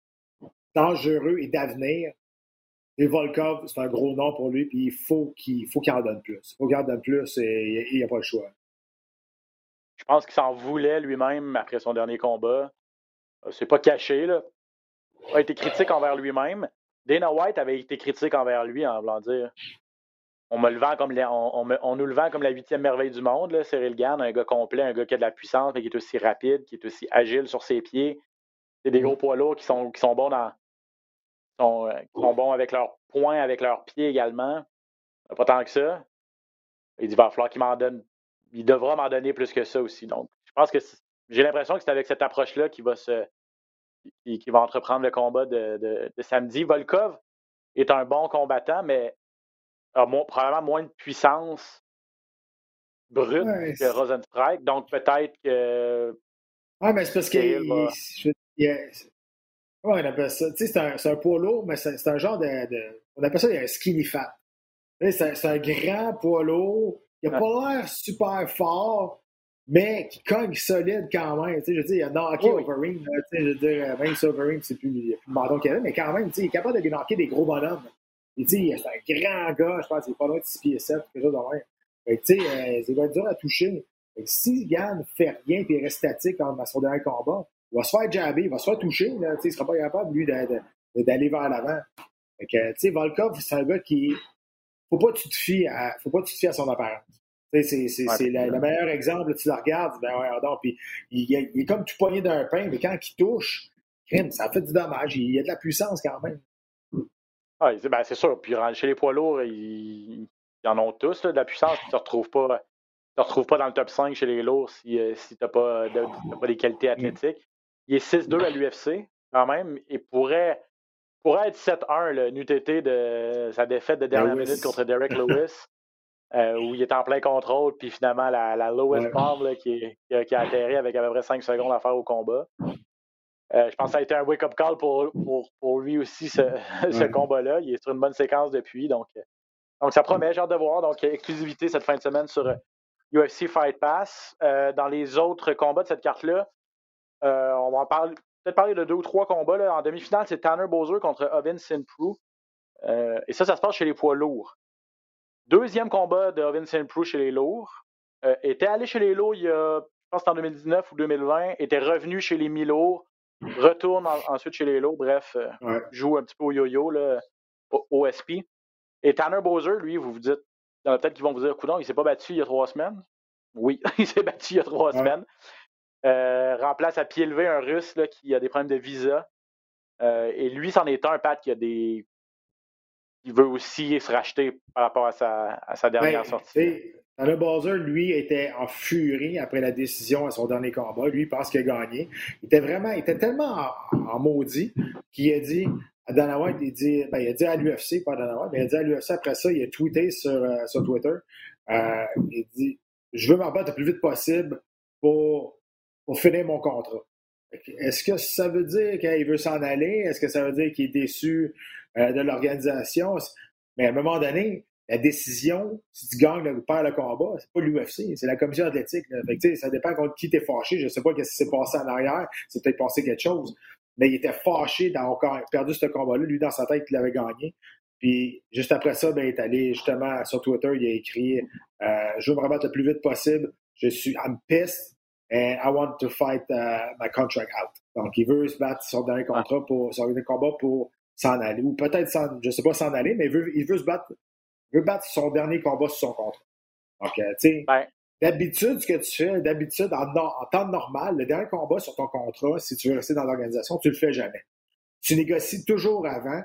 dangereux et d'avenir, et Volkov, c'est un gros nom pour lui, puis il faut qu'il faut qu'il en donne plus. Il faut qu'il en donne plus et il n'y a pas le choix. Je pense qu'il s'en voulait lui-même après son dernier combat. C'est pas caché, là. Il a été critique envers lui-même. Dana White avait été critique envers lui en voulant dire on me le vend comme on, nous le vend comme la huitième merveille du monde, là, Cyril Gann, un gars complet, un gars qui a de la puissance, mais qui est aussi rapide, qui est aussi agile sur ses pieds. C'est des gros poids lourds qui sont, qui sont bons dans. Sont, euh, qui sont bons avec leurs poings, avec leurs pieds également. Pas tant que ça. Il dit va falloir qu'il m'en donne. Il devra m'en donner plus que ça aussi. Donc, je pense que j'ai l'impression que c'est avec cette approche-là qu'il va se qui, va entreprendre le combat de, samedi. Volkov est un bon combattant, mais a probablement moins de puissance brute que Rosenstrike. Donc peut-être que Ah, mais c'est parce que. Cyril va- comment on appelle ça? Tu sais, c'est un, un poids lourd, mais c'est un genre de, de- On appelle ça un skinny fat. C'est un, grand poids lourd. Il n'a pas l'air super fort, mais qui cogne solide quand même. Tu sais, je veux dire, il a knocké Oui. Overeem. là, tu sais, je veux dire, même si Overeem, c'est plus, il y a plus le menton qu'il avait, mais quand même, tu sais, il est capable de knocker des gros bonhommes. Et tu sais, c'est un grand gars, je pense qu'il est pas loin de 6 pieds 7, quelque chose de même. Fait tu sais, euh, ça va être dur à toucher. Fait que si fait rien et reste statique dans son dernier combat, il va se faire jabber, il va se faire toucher. Là, il ne sera pas capable, lui, d'aller vers l'avant. Fait que, tu sais, Volkov, c'est un gars qui. Faut pas que tu te fies à, faut pas que tu te fies à son apparence. C'est c'est- Ouais, c'est le, le meilleur exemple. Tu le regardes, ben ouais, donc, puis il, il est- il comme tout poigné d'un pain, mais quand il touche, crime, ça fait du dommage. Il y a de la puissance quand même. Ah, c'est ben, c'est sûr. Puis chez les poids lourds, ils, ils en ont tous là, de la puissance. Tu ne te retrouves pas. Tu te retrouves pas dans le top 5 chez les lourds si, euh, si tu n'as pas, de- t'as pas des qualités athlétiques. Il est 6-2 à l'UFC, quand même, et pourrait, pourrait être 7-1 le NUTT de sa défaite de dernière Lewis. minute contre Derek Lewis, euh, où il est en plein contrôle, puis finalement, la, la lowest bomb là, qui, qui a, qui a atterri avec à peu près 5 secondes à faire au combat. Euh, je pense que ça a été un wake-up call pour, pour, pour lui aussi, ce, combat-là. Il est sur une bonne séquence depuis, donc, euh, donc ça promet, j'ai hâte de voir. Donc, exclusivité cette fin de semaine sur euh, UFC Fight Pass. Euh, dans les autres combats de cette carte-là, euh, on va en parler, peut-être parler de deux ou trois combats. là. En demi-finale, c'est Tanner Bowser contre Ovin Sinprou. Euh, et ça, ça se passe chez les poids lourds. Deuxième combat de Ovin Sinprou chez les lourds. Euh, était allé chez les lourds il y a, je pense en 2019 ou 2020. Était revenu chez les mi-lourds. Retourne en- ensuite chez les lourds. Bref, euh, Ouais. joue un petit peu au yo-yo, là, au OSP. Et Tanner Bowser, lui, vous vous dites, il y en a peut-être qui vont vous dire, coudon, il s'est pas battu il y a trois semaines. Oui, il s'est battu il y a trois Ouais. semaines. Euh, remplace à pied levé un Russe là, qui a des problèmes de visa. Euh, et lui, c'en est un, Pat, qui a des. Il veut aussi se racheter par rapport à sa, à sa dernière Ben, sortie. Tanner Bowser, lui, était en furie après la décision à son dernier combat. Lui, il pense qu'il a gagné. Il était vraiment, il était tellement en, maudit qu'il a dit à Dana White, il, dit, ben, il a dit à l'UFC, pas à Dana White, mais il a dit à l'UFC après ça, il a tweeté sur, euh, sur Twitter. euh, il dit Je veux battre le plus vite possible pour, pour finir mon contrat. Est-ce que ça veut dire qu'il veut s'en aller? Est-ce que ça veut dire qu'il est déçu euh, de l'organisation? Mais à un moment donné, la décision, si tu gagnes ou perds le combat, c'est pas l'UFC, c'est la commission athlétique. là. Fait que, tu sais, ça dépend contre qui t'es fâché. Je sais pas qu'est-ce qui s'est passé en arrière. C'est peut-être passé quelque chose. Mais il était fâché d'avoir perdu ce combat-là. Lui, dans sa tête, il avait gagné. Puis juste après ça, ben, il est allé justement sur Twitter, il a écrit euh, Je veux me rebattre le plus vite possible. Je suis I'm pissed and I want to fight uh, my contract out. Donc, il veut se battre son dernier contrat pour son dernier combat pour s'en aller. Ou peut-être je sais pas s'en aller, mais il veut, il veut se battre veut battre son dernier combat sur son contrat. Donc, euh, tu sais, d'habitude, ce que tu fais, d'habitude, en, temps normal, le dernier combat sur ton contrat, si tu veux rester dans l'organisation, tu le fais jamais. Tu négocies toujours avant,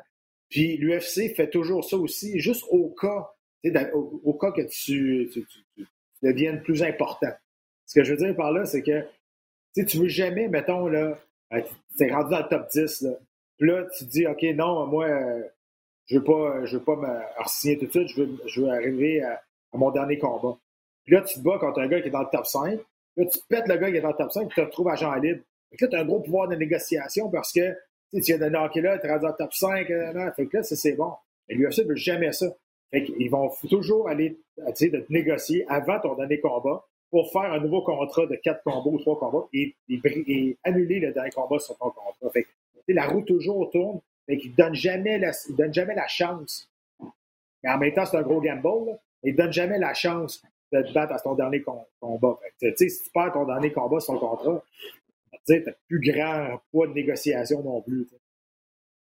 puis l'UFC fait toujours ça aussi, juste au cas, au, au cas que tu, tu, tu- tu deviennes plus important. Ce que je veux dire par là, c'est que tu tu veux jamais, mettons, là, euh, t'es rendu dans le top 10, là. Puis là, tu te dis, OK, non, moi, je veux pas, je veux pas me signer tout de suite, je veux, je veux arriver à, mon dernier combat. Puis là, tu te bats contre un gars qui est dans le top 5. Là, tu pètes le gars qui est dans le top 5, puis tu te retrouves agent libre. Que là, tu as un gros pouvoir de négociation parce que tu viens de knocker là, tu es rendu dans le top 5. euh, fait que là, c'est bon. Mais l'UFC ne veut jamais ça. Fait qu'ils vont toujours aller essayer de te négocier avant ton dernier combat pour faire un nouveau contrat de quatre combats ou trois combats et, annuler le dernier combat sur ton contrat. Fait que, la roue toujours tourne. Fait qu'ils ne donnent jamais la, ils donnent jamais la chance. Mais en même temps, c'est un gros gamble. Là. Ils ne donnent jamais la chance de te battre à ton dernier com- combat. Fait si tu perds ton dernier combat sur ton contrat, tu n'as plus grand poids de négociation non plus.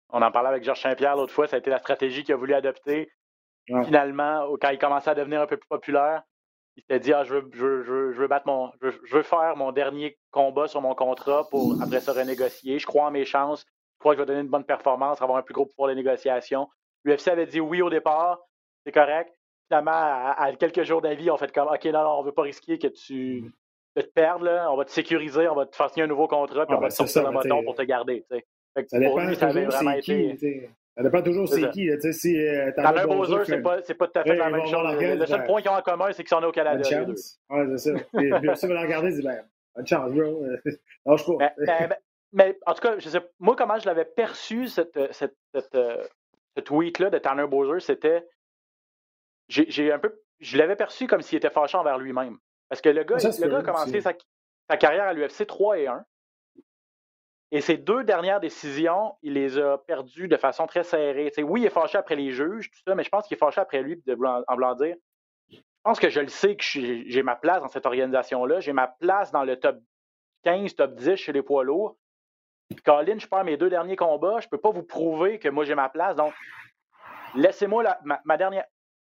On en parlait avec Georges Saint-Pierre l'autre fois, ça a été la stratégie qu'il a voulu adopter. Ouais. Finalement, quand il commençait à devenir un peu plus populaire, il s'était dit ah, je, veux, je, veux, je, veux, je veux battre mon. Je veux, je veux faire mon dernier combat sur mon contrat pour après ça renégocier. Je crois en mes chances. Je crois que je vais donner une bonne performance, avoir un plus gros pouvoir de négociation. L'UFC avait dit oui au départ, c'est correct. Finalement, à, à quelques jours d'avis, on fait comme OK, non, non, on veut pas risquer que tu de te perdre, là. on va te sécuriser, on va te faire signer un nouveau contrat, puis Ah, on va ben, te sortir le moton t'sais- pour te garder. Fait que Ça dépend lui, ça qui. Ça dépend toujours C'est qui. là, Si euh, Tanner Tanner Bowser, c'est pas, pas tout à fait Ouais, la même chose. Le, seul ben, point qu'ils ont en commun, c'est qu'ils sont au Canada. deux. chance. Ouais, c'est ça. Puis, si vous le regardez, il dit, ben, Bonne chance, bro. Lâche pas. Mais, en tout cas, je sais, moi, comment je l'avais perçu, cette, cette, cette, euh, ce tweet-là de Tanner Bowser, c'était. J'ai un peu. Je l'avais perçu comme s'il était fâché envers lui-même. Parce que le gars, Ça, le gars a commencé sa, sa carrière à l'UFC 3 et 1. Et ses deux dernières décisions, il les a perdues de façon très serrée. Oui, il est fâché après les juges, tout ça, mais je pense qu'il est fâché après lui de vouloir- en voulant dire Je pense que je le sais que j'ai ma place dans cette organisation-là. J'ai ma place dans le top 15, top 10 chez les poids lourds. Puis, Colin, je perds mes deux derniers combats. Je peux pas vous prouver que moi j'ai ma place. Donc, laissez-moi la- ma, ma dernière,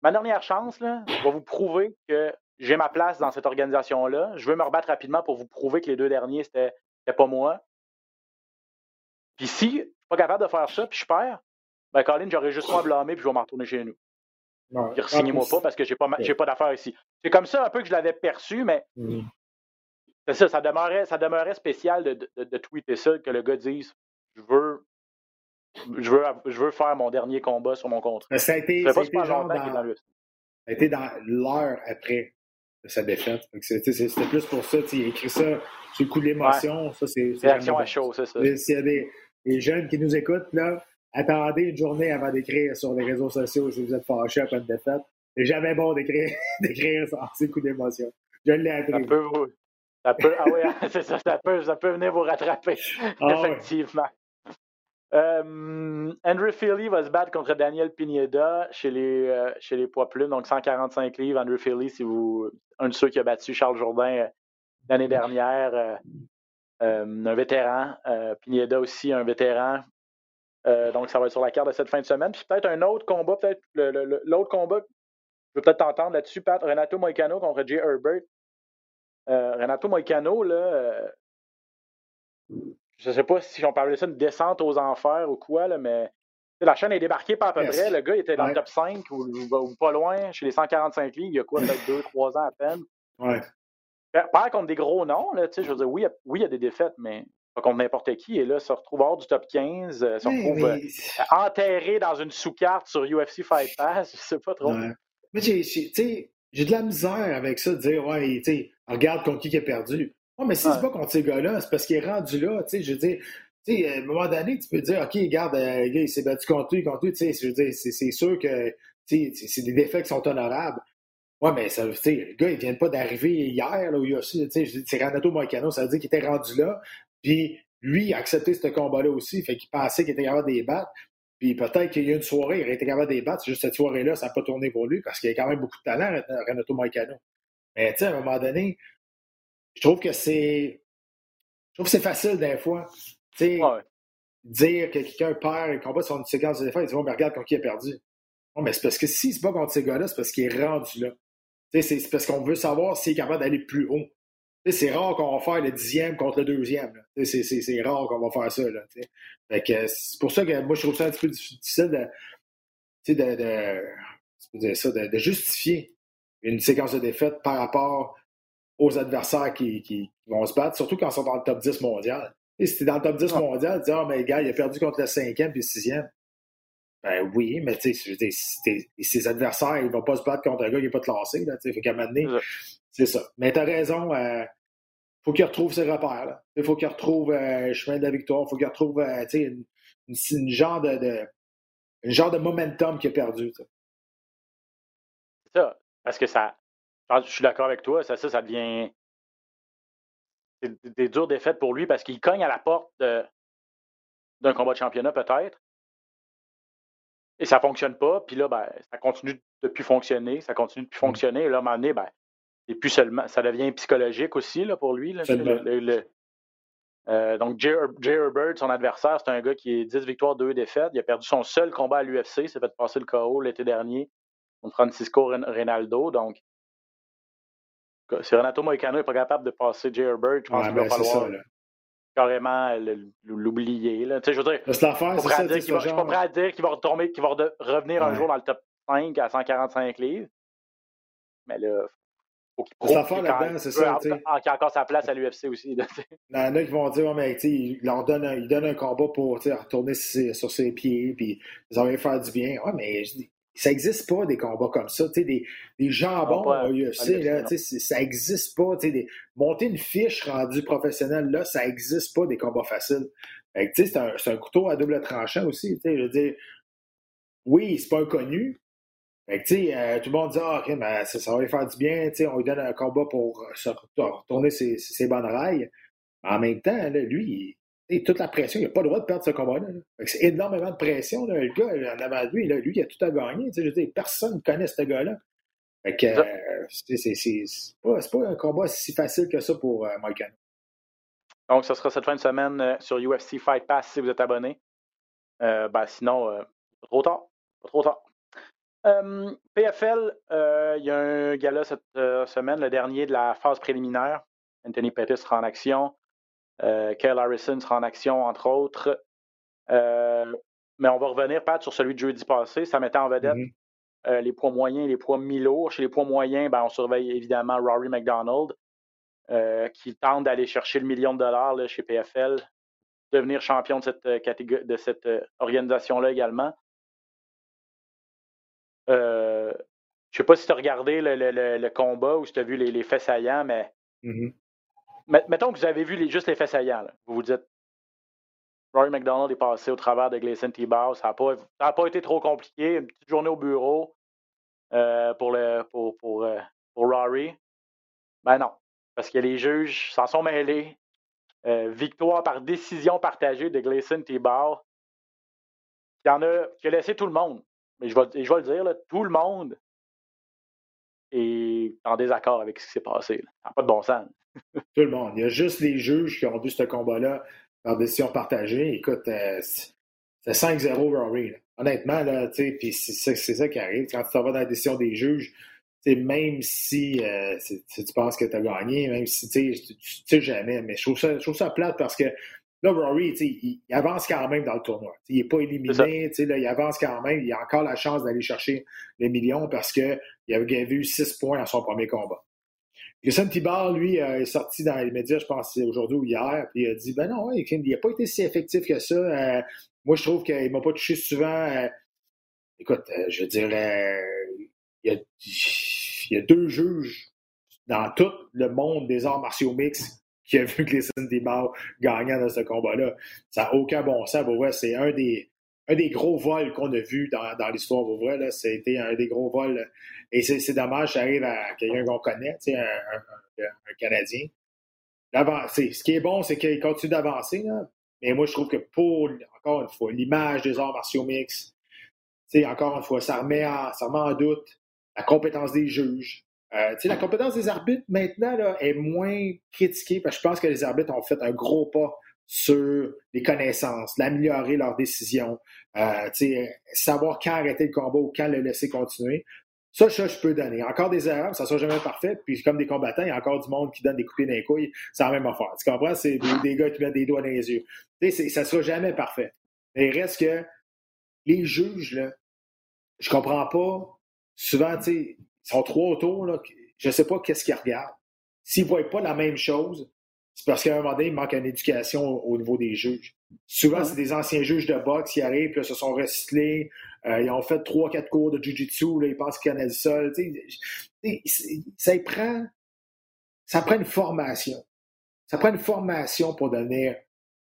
ma dernière chance. Là, je vais vous prouver que j'ai ma place dans cette organisation-là. Je veux me rebattre rapidement pour vous prouver que les deux derniers, c'était pas moi. Puis si je suis pas capable de faire ça, puis je perds, ben Colin, j'aurais juste moi à blâmer, puis je vais m'en retourner chez nous. Ouais. Puis signez-moi Ah, pas parce que j'ai pas, j'ai pas d'affaires ici. C'est comme ça un peu que je l'avais perçu, mais Mhm. C'est ça, ça demeurait, ça demeurait spécial de, de, de tweeter ça, que le gars dise je veux, je veux, je veux faire mon dernier combat sur mon contrat. Ça a été, Ça ça a été genre dans dans, le ça a été dans l'heure après sa défaite. C'était plus pour ça. Il a écrit ça sur le coup de l'émotion. Ça, c'est Réaction à chaud, c'est ça. S'il y a des, des jeunes qui nous écoutent, là, attendez une journée avant d'écrire sur les réseaux sociaux si vous êtes fâché après une défaite. C'est jamais bon d'écrire d'écrire sans ces coups d'émotion. Je l'ai Ça appris. peut vous. Ça peut, ah oui, c'est ça, ça peut, ça peut venir vous rattraper. Ah. Effectivement. Euh, Andrew Philly va se battre contre Daniel Pineda chez les, euh, chez les poids plumes, donc 145 livres. Andrew Philly, si vous, un de ceux qui a battu Charles Jourdain euh, l'année dernière, euh, un vétéran. Pineda aussi, un vétéran. Euh, donc, ça va être sur la carte de cette fin de semaine. Puis peut-être un autre combat, peut-être l'autre combat, je veux peut-être t'entendre là-dessus, Pat. Renato Moicano contre Jay Herbert. Euh, Renato Moicano, là, euh, je sais pas si on parlait ça d'une descente aux enfers ou quoi, là, mais la chaîne est débarquée par à peu Yes. près. Le gars était dans Ouais. le top 5 ou, ou- ou pas loin, chez les 145 livres, il y a quoi, peut-être 2-3 ans à peine. Ouais. Perd contre des gros noms, là, je veux dire, oui, il y a- oui, il y a des défaites, mais pas contre n'importe qui. Et là, se retrouve hors du top 15, euh, se Mais- retrouve euh, enterré dans une sous-carte sur UFC Fight Pass, je sais pas trop. Ouais. Mais j'ai de la misère avec ça, de dire, ouais, tu sais, regarde contre qui il a perdu. Ouais, mais si Ouais. c'est pas contre ces gars-là, c'est parce qu'il est rendu là, tu sais, je veux dire, tu sais, à un moment donné, tu peux dire, OK, regarde, euh, il s'est battu contre lui, contre lui, tu sais, je veux dire, c'est, sûr que, tu sais, c'est- des défaits qui sont honorables. Ouais, mais ça, tu sais, le gars, il vient pas d'arriver hier, là, où il y a aussi, tu sais, je dis, c'est Renato Moicano, ça veut dire qu'il était rendu là, puis lui, il a accepté ce combat-là aussi, fait qu'il pensait qu'il était capable de les battre. Puis peut-être qu'il y a une soirée, il aurait été capable de les battre. C'est juste cette soirée-là, ça n'a pas tourné pour lui parce qu'il y a quand même beaucoup de talent, Ren- Renato Moicano. Mais tu sais, à un moment donné, je trouve que c'est. Je trouve que c'est facile des fois. Tu sais, Ouais. dire que quelqu'un perd et combat sur une séquence de défense, il dit, oh, mais regarde contre qui il a perdu. Non, mais c'est parce que si c'est pas contre ces gars-là, c'est parce qu'il est rendu là. Tu sais, c'est- parce qu'on veut savoir s'il est capable d'aller plus haut. Tu sais, c'est rare qu'on va faire le dixième contre le deuxième. Tu sais, C'est c'est- c'est rare qu'on va faire ça. Là, tu sais. Fait que c'est pour ça que moi, je trouve ça un petit peu difficile de, dire ça, de, de justifier une séquence de défaites par rapport aux adversaires qui, vont se battre, surtout quand ils sont dans le top 10 mondial. Et si t'es dans le top 10 Ouais. mondial, tu dis, ah, mais le gars, il a perdu contre le cinquième puis le sixième. Ben oui, mais tu sais, ses adversaires, ils vont pas se battre contre un gars qui n'est pas classé, là, tu. Fait qu'à un moment donné, C'est ça. c'est ça. Mais t'as raison, euh, faut qu'il retrouve ses repères, là. Il faut qu'il retrouve euh, le chemin de la victoire, faut qu'il retrouve, euh, tu une, une, une genre de, de- une genre de momentum qu'il a perdu, tu ça. Parce que ça. Je suis d'accord avec toi, ça, ça, ça devient. C'est des dures défaites pour lui parce qu'il cogne à la porte d'un combat de championnat, peut-être. Et ça fonctionne pas. Puis là, ben, ça continue de plus fonctionner. Ça continue de plus fonctionner. Et là, à un moment donné, ben, seulement. Ça devient psychologique aussi là, pour lui. Là, tu sais, Absolument. le- le- le- euh, donc, Jay, Her- Jay Herbert, son adversaire, c'est un gars qui est 10 victoires, 2 défaites. Il a perdu son seul combat à l'UFC. S'est fait passer le KO l'été dernier contre Francisco Ronaldo. Donc, si Renato Moicano n'est pas capable de passer Jay Herbert, je pense Ouais, qu'il va ben, c'est falloir ça, carrément l'oublier. Tu sais, Je veux dire, que l'affaire, je c'est suis pas prêt ça, à dire qu'il va- ce je suis pas genre- prêt à dire qu'il va retomber, qu'il va revenir un jour dans le top 5 à 145 livres. Mais là, faut qu'il prouve qu'il a- là-dedans, c'est ça, a- qu'il encore sa place à l'UFC aussi. là. Il y en a qui vont dire, ouais, mais il leur donne un, il donne un combat pour retourner sur ses, sur ses pieds, puis ça va lui faire du bien. Ouais, mais je dis, ça n'existe pas des combats comme ça. Des, des jambons pas, au UFC, là, ça n'existe pas. Des, monter une fiche rendue professionnelle, là, ça n'existe pas des combats faciles. C'est un, un, couteau à double tranchant aussi. Je veux dire, oui, c'est pas inconnu. Fait que, euh, tout le monde dit ah, OK, ben, ça, ça, va lui faire du bien. On lui donne un combat pour se retourner ses, ses bonnes rails. En même temps, là, lui, il, toute la pression, il n'a pas le droit de perdre ce combat-là. C'est énormément de pression. Là. Le gars, en avant de lui, là, lui, il a tout à gagner. Je veux dire, personne ne connaît ce gars-là. Euh, c'est pas, pas, un combat si facile que ça pour euh, Mike Donc, ce sera cette fin de semaine euh, sur UFC Fight Pass si vous êtes abonné. Euh, ben, sinon, euh, trop tard. Pas trop tard. PFL, il y a un gala cette semaine, le dernier de la phase préliminaire. Anthony Pettis sera en action. Euh, Kyle Harrison sera en action, entre autres. Euh, mais on va revenir, Pat, sur celui de jeudi passé. Ça mettait en vedette mm-hmm. euh, les poids moyens et les poids mi-lourds. Chez les poids moyens, ben, on surveille évidemment Rory McDonald, qui tente d'aller chercher le million de dollars chez PFL, devenir champion de cette, catégorie, de cette organisation-là également. je ne sais pas si tu as regardé le, combat ou si tu as vu les, faits saillants, mais mm-hmm mettons que vous avez vu juste les faits saillants. Vous vous dites, Rory McDonald est passé au travers de Gleason t Ça n'a pas, été trop compliqué. Une petite journée au bureau euh, euh, pour, Rory. Ben non, parce que les juges s'en sont mêlés. Euh, victoire par décision partagée de Gleason t qui, en a, qui a laissé tout le monde. Mais je vais, le dire, tout le monde est en désaccord avec ce qui s'est passé. N'a pas de bon sens. Tout le monde. Il y a juste les juges qui ont vu ce combat-là par décision partagée. Écoute, euh, c'est 5-0 Rory. Honnêtement, là, c'est ça qui arrive. Quand tu vas dans la décision des juges, même si euh, tu penses que tu as gagné, même si tu sais jamais, mais je trouve ça, je trouve ça plate parce que là, Rory, il, il, avance quand même dans le tournoi. il n'est pas éliminé, là, il avance quand même. Il a encore la chance d'aller chercher les millions parce qu'il avait eu 6 points dans son premier combat. Gleason Tibar, lui, euh, est sorti dans les médias, je pense, aujourd'hui ou hier, puis il a dit Ben non, il n'a pas été si effectif que ça. Euh, moi, je trouve qu'il ne m'a pas touché souvent. Euh, écoute, je veux dire, il y, a, deux juges dans tout le monde des arts martiaux mixtes qui a vu Gleason Tibar gagnant dans ce combat-là. Ça n'a aucun bon sens. c'est un des, un des gros vols qu'on a vu dans, dans l'histoire, voyez, là, c'était un des gros vols. Et c'est dommage, ça arrive à quelqu'un qu'on connaît, un, un, un, Canadien. Ce qui est bon, c'est qu'il continue d'avancer, mais moi, je trouve que pour, encore une fois, l'image des arts martiaux mix, encore une fois, ça remet, en, ça remet en doute la compétence des juges. Euh, la compétence des arbitres, maintenant, là, est moins critiquée parce que je pense que les arbitres ont fait un gros pas sur les connaissances, l'améliorer leurs décisions, euh, savoir quand arrêter le combat ou quand le laisser continuer. Ça, je peux donner. Encore des erreurs, ça ne sera jamais parfait. Puis comme des combattants, il y a encore du monde qui donne des coupées dans les couilles. C'est la même affaire. Tu comprends? C'est des, gars qui mettent des doigts dans les yeux. ça ne sera jamais parfait. Il reste que les juges, là, je comprends pas. Souvent, ils sont trop autour. Là, je ne sais pas qu'est-ce qu'ils regardent. S'ils ne voient pas la même chose, c'est parce qu'à un moment donné, il manque une éducation au, niveau des juges. Souvent, c'est des anciens juges de boxe qui arrivent, puis là, se sont recyclés, euh, ils ont fait trois, quatre cours de Jiu-Jitsu, ils pensent qu'ils connaissent ça. Ça prend, ça prend une formation. Ça prend une formation pour devenir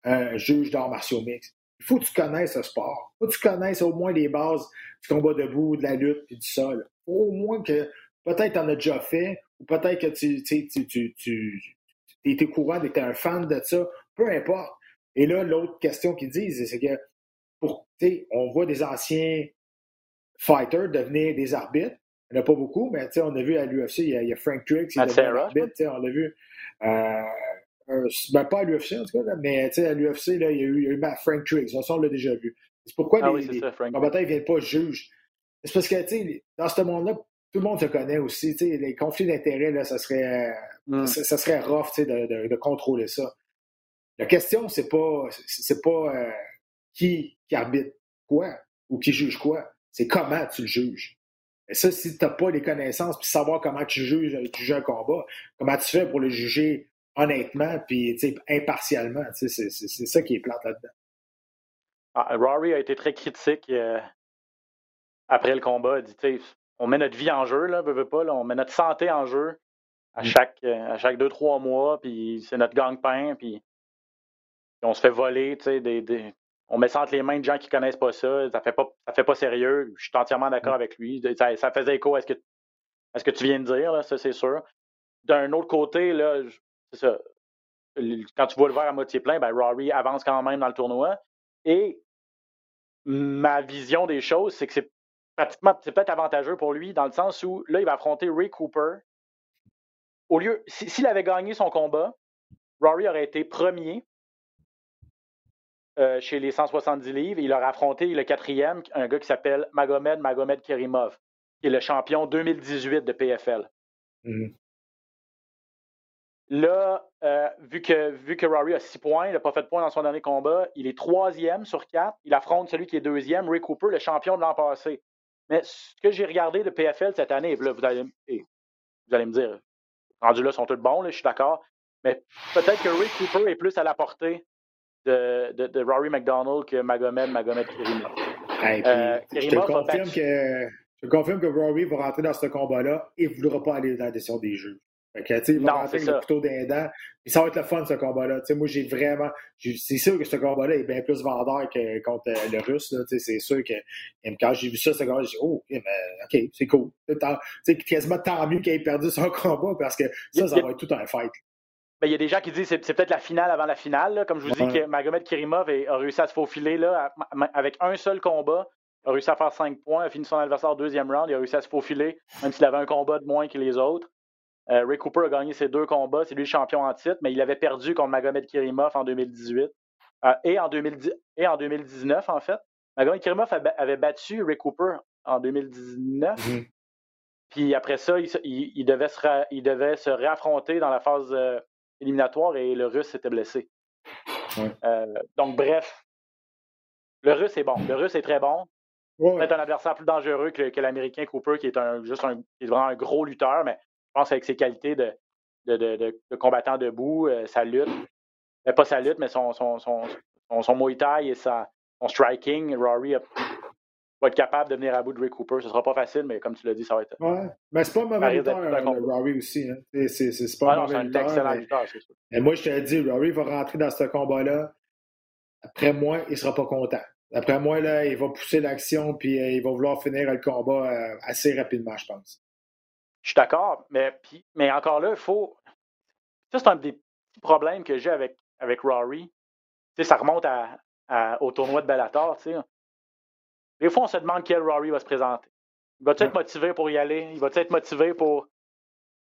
un juge d'arts martiaux mix. Il faut que tu connaisses ce sport. Il faut que tu connaisses au moins les bases du combat debout, de la lutte et du sol. Au moins que peut-être tu en as déjà fait, ou peut-être que tu, tu, tu, tu tu étais courant, tu étais un fan de ça, peu importe. Et là, l'autre question qu'ils disent, c'est que pour, on voit des anciens fighters devenir des arbitres. Il n'y en a pas beaucoup, mais on a vu à l'UFC, il, y a Frank Triggs, il est arbitre. On l'a vu. Euh, euh, ben pas à l'UFC en tout cas, mais à l'UFC, il y a eu, il y a eu Frank Triggs. Ça, on l'a déjà vu. C'est pourquoi ah les, combattants ne viennent pas juge. C'est parce que dans ce monde-là, tout le monde se connaît aussi. Les conflits d'intérêts, ça serait, mm. ça, serait rough de, de, contrôler ça. La question, c'est pas, c'est pas euh, qui, qui arbitre quoi ou qui juge quoi. C'est comment tu le juges. Et ça, si tu n'as pas les connaissances puis savoir comment tu juges, tu juges un combat, comment tu fais pour le juger honnêtement puis impartialement, c'est ça qui est plate là-dedans. Ah, Rory a été très critique euh, après le combat, dit, on met notre vie en jeu, là, veut, veut pas, là, on met notre santé en jeu à Mm. chaque, euh, à chaque deux, trois mois, puis c'est notre gang-pain, puis on se fait voler, tu sais, des, des- on met ça entre les mains de gens qui connaissent pas ça, ça fait pas, ça fait pas sérieux. Je suis entièrement d'accord avec lui. Ça, ça faisait écho à ce que, à ce que tu viens de dire, là, ça c'est sûr. D'un autre côté, là, c'est ça. Quand tu vois le verre à moitié plein, ben Rory avance quand même dans le tournoi. Et ma vision des choses, c'est que c'est pratiquement, c'est peut-être avantageux pour lui dans le sens où là, il va affronter Ray Cooper. Au lieu, si- s'il avait gagné son combat, Rory aurait été premier euh, chez les 170 livres. Il aurait affronté le quatrième, un gars qui s'appelle Magomed Magomed Kerimov, qui est le champion 2018 de PFL. Mhm. Là, euh, vu, que, vu que Rory a 6 points, il n'a pas fait de points dans son dernier combat, il est troisième sur 4. Il affronte celui qui est deuxième, Ray Cooper, le champion de l'an passé. Mais ce que j'ai regardé de PFL cette année, là, vous, allez, et vous allez me dire, rendus là, sont tous bons, là, je suis d'accord. Mais peut-être que Ray Cooper est plus à la portée de, de, de Rory McDonald que Magomed Magomed. Hey, Euh, je, te confirme que, je te confirme que Rory va rentrer dans ce combat-là et ne voudra pas aller dans la décision des jeux. Fait que, tu sais, le ça. couteau d'un dent. Puis ça va être le fun, ce combat-là. Tu sais, moi, j'ai vraiment. C'est sûr que ce combat-là est bien plus vendeur que contre euh, le Russe. là. Tu sais, C'est sûr que quand j'ai vu ça, ce combat, j'ai dit Oh, ok, mais, ok, c'est cool. Tu sais, quasiment tant mieux qu'il ait perdu son combat parce que ça, ça va être tout un fight. Ben, il y a des gens qui disent que c'est, peut-être la finale avant la finale. là. Comme je vous dis, que Magomed Kirimov a réussi à se faufiler là, avec un seul combat. Il a réussi à faire 5 points, a fini son adversaire au deuxième round. Il a réussi à se faufiler, même s'il avait un combat de moins que les autres. Euh, Ray Cooper a gagné ses deux combats. C'est lui le champion en titre, mais il avait perdu contre Magomed Kirimov en 2018 euh, et, en 2010, et en 2019, en fait. Magomed Kirimov avait battu Ray Cooper en 2019. Mhm. Puis après ça, il, se- il- il devait se il devait se réaffronter dans la phase euh, éliminatoire et le Russe s'était blessé. Ouais. Donc, bref, le Russe est bon. Le Russe est très bon. Ouais, Peut-être un adversaire plus dangereux que, que l'Américain Cooper, qui est un, juste un, qui est vraiment un gros lutteur, mais je pense avec ses qualités de, de, de- de- de combattant debout, euh, sa lutte, euh, pas sa lutte, mais son, son, son, son, son Muay Thai et sa, son striking, Rory a- va être capable de venir à bout de Ray Cooper. Ce sera pas facile, mais comme tu l'as dit, ça va être. Ouais. Mais c'est pas un mauvais lutteur, euh. Rory aussi. Hein. C'est- pas Ah un mauvais c'est un lutteur. excellent mais- lutteur, c'est sûr. Et moi, je te dis, Rory va rentrer dans ce combat-là. Après moi, il sera pas content. Après moi, là, il va pousser l'action puis euh, il va vouloir finir le combat euh, assez rapidement, je pense. Je suis d'accord, mais, puis- mais encore là, il faut. Ça, c'est un des petits problèmes que j'ai avec, avec Rory. Tu sais, ça remonte à, à- au tournoi de Bellator. tu sais. Des fois, on se demande quel Rory va se présenter. Il va-tu être motivé pour y aller? Il va-tu être motivé pour,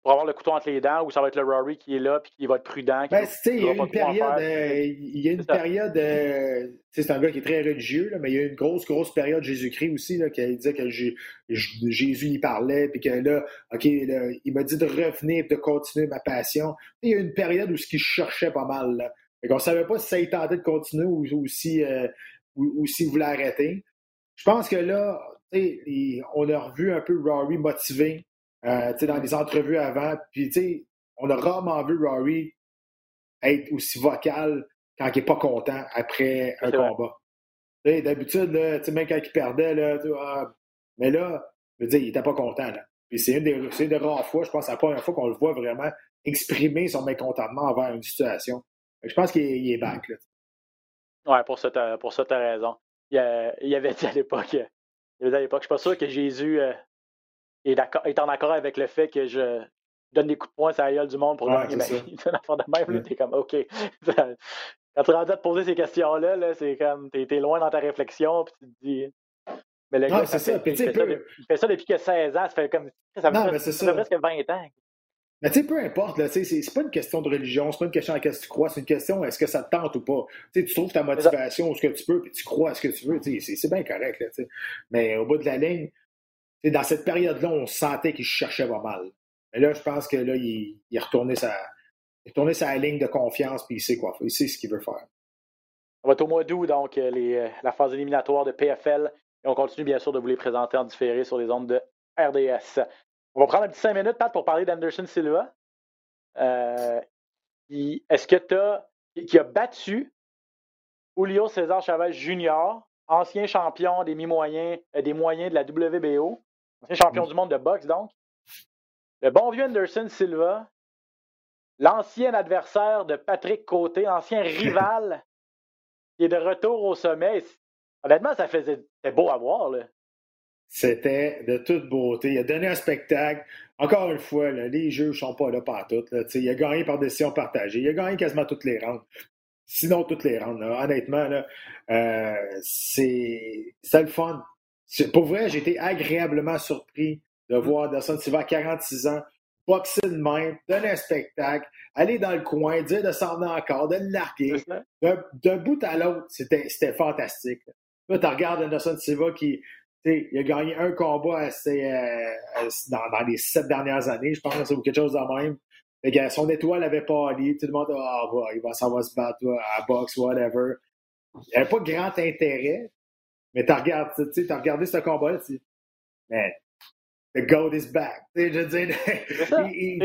pour avoir le couteau entre les dents ou ça va être le Rory qui est là puis qui va être prudent? Ben, il y a une période, euh, il y a une ça. période, euh, c'est un gars qui est très religieux, là, mais il y a une grosse, grosse période Jésus-Christ aussi, là, qui disait que J- Jésus y parlait, puis que là, OK, là, il m'a dit de revenir et de continuer ma passion. Il y a une période où ce qu'il cherchait pas mal, là. Fait qu'on savait pas si ça y tentait de continuer ou, ou si, euh, ou, ou s'il voulait arrêter. Je pense que là, il- on a revu un peu Rory motivé, euh, tu dans les entrevues avant, puis tu sais, on a rarement vu Rory être aussi vocal quand il n'est pas content après un combat. Tu D'habitude, tu même quand il perdait, là, tu ah, mais là, je veux dire, il n'était pas content. Là. Puis c'est une, des, c'est une des rares fois, je pense, c'est la première fois qu'on le voit vraiment exprimer son mécontentement envers une situation. Je pense qu'il est, back. Là. Ouais, pour ça, ça, t'as raison. Il, il avait dit à l'époque, il avait dit à l'époque, je suis pas sûr que Jésus euh, est, est en accord avec le fait que je donne des coups de poing sur la gueule du monde pour gagner. c'est ça. il fait une affaire de même, Ouais. t'es comme, OK. Quand tu es rendu à te poser ces questions-là, là, c'est comme, t'es, t'es loin dans ta réflexion, puis tu te dis... Mais le Non, gars, c'est fait, ça. Puis il, fait ça depuis, il fait ça depuis que 16 ans, ça fait comme... Ça Non, fait, c'est ça ça. fait presque 20 ans. Mais tu sais, peu importe, c'est, c'est pas une question de religion, c'est pas une question à laquelle tu crois, c'est une question est-ce que ça te tente ou pas? Tu trouves ta motivation, ce que tu peux, puis tu crois à ce que tu veux, c'est, c'est bien correct, là. Mais au bout de la ligne, dans cette période-là, on sentait qu'il cherchait pas mal. Mais là, je pense que là, il, est retourné sa, sa ligne de confiance, puis il sait quoi faire, il sait ce qu'il veut faire. On va être au mois d'août, donc, euh, euh, la phase éliminatoire de PFL. Et on continue, bien sûr, de vous les présenter en différé sur les ondes de RDS. On va prendre un petit 5 minutes, Pat, pour parler d'Anderson Silva. Euh, Est-ce que tu as. qui a battu Julio César Chavez Jr. ancien champion des mi-moyens, des moyens de la WBO, champion du monde de boxe donc. Le bon vieux Anderson Silva, l'ancien adversaire de Patrick Côté, ancien rival, qui est de retour au sommet. Honnêtement, ça faisait c'était beau à voir. Là. C'était de toute beauté. Il a donné un spectacle. Encore une fois, là, les jeux ne sont pas là par toutes. Là, il a gagné par décision partagée. Il a gagné quasiment toutes les rounds. Sinon, toutes les rounds. Là. Honnêtement, là, euh, c'est le fun. Pour vrai, j'ai été agréablement surpris de mm. voir Anderson Silva à 46 ans boxer de même, donner un spectacle, aller dans le coin, dire de s'en encore, de le larguer. D'un bout à l'autre, c'était fantastique. Là, tu regardes Anderson Silva qui il a gagné un combat assez, euh, dans, les sept dernières années, je pense, ou quelque chose de même. Son étoile n'avait pas allé. Tout le monde ah, il va, ça va se battre à boxe, whatever. Il n'y avait pas grand intérêt, mais tu regardes, as regardé ce combat-là, tu man, the gold is back. Je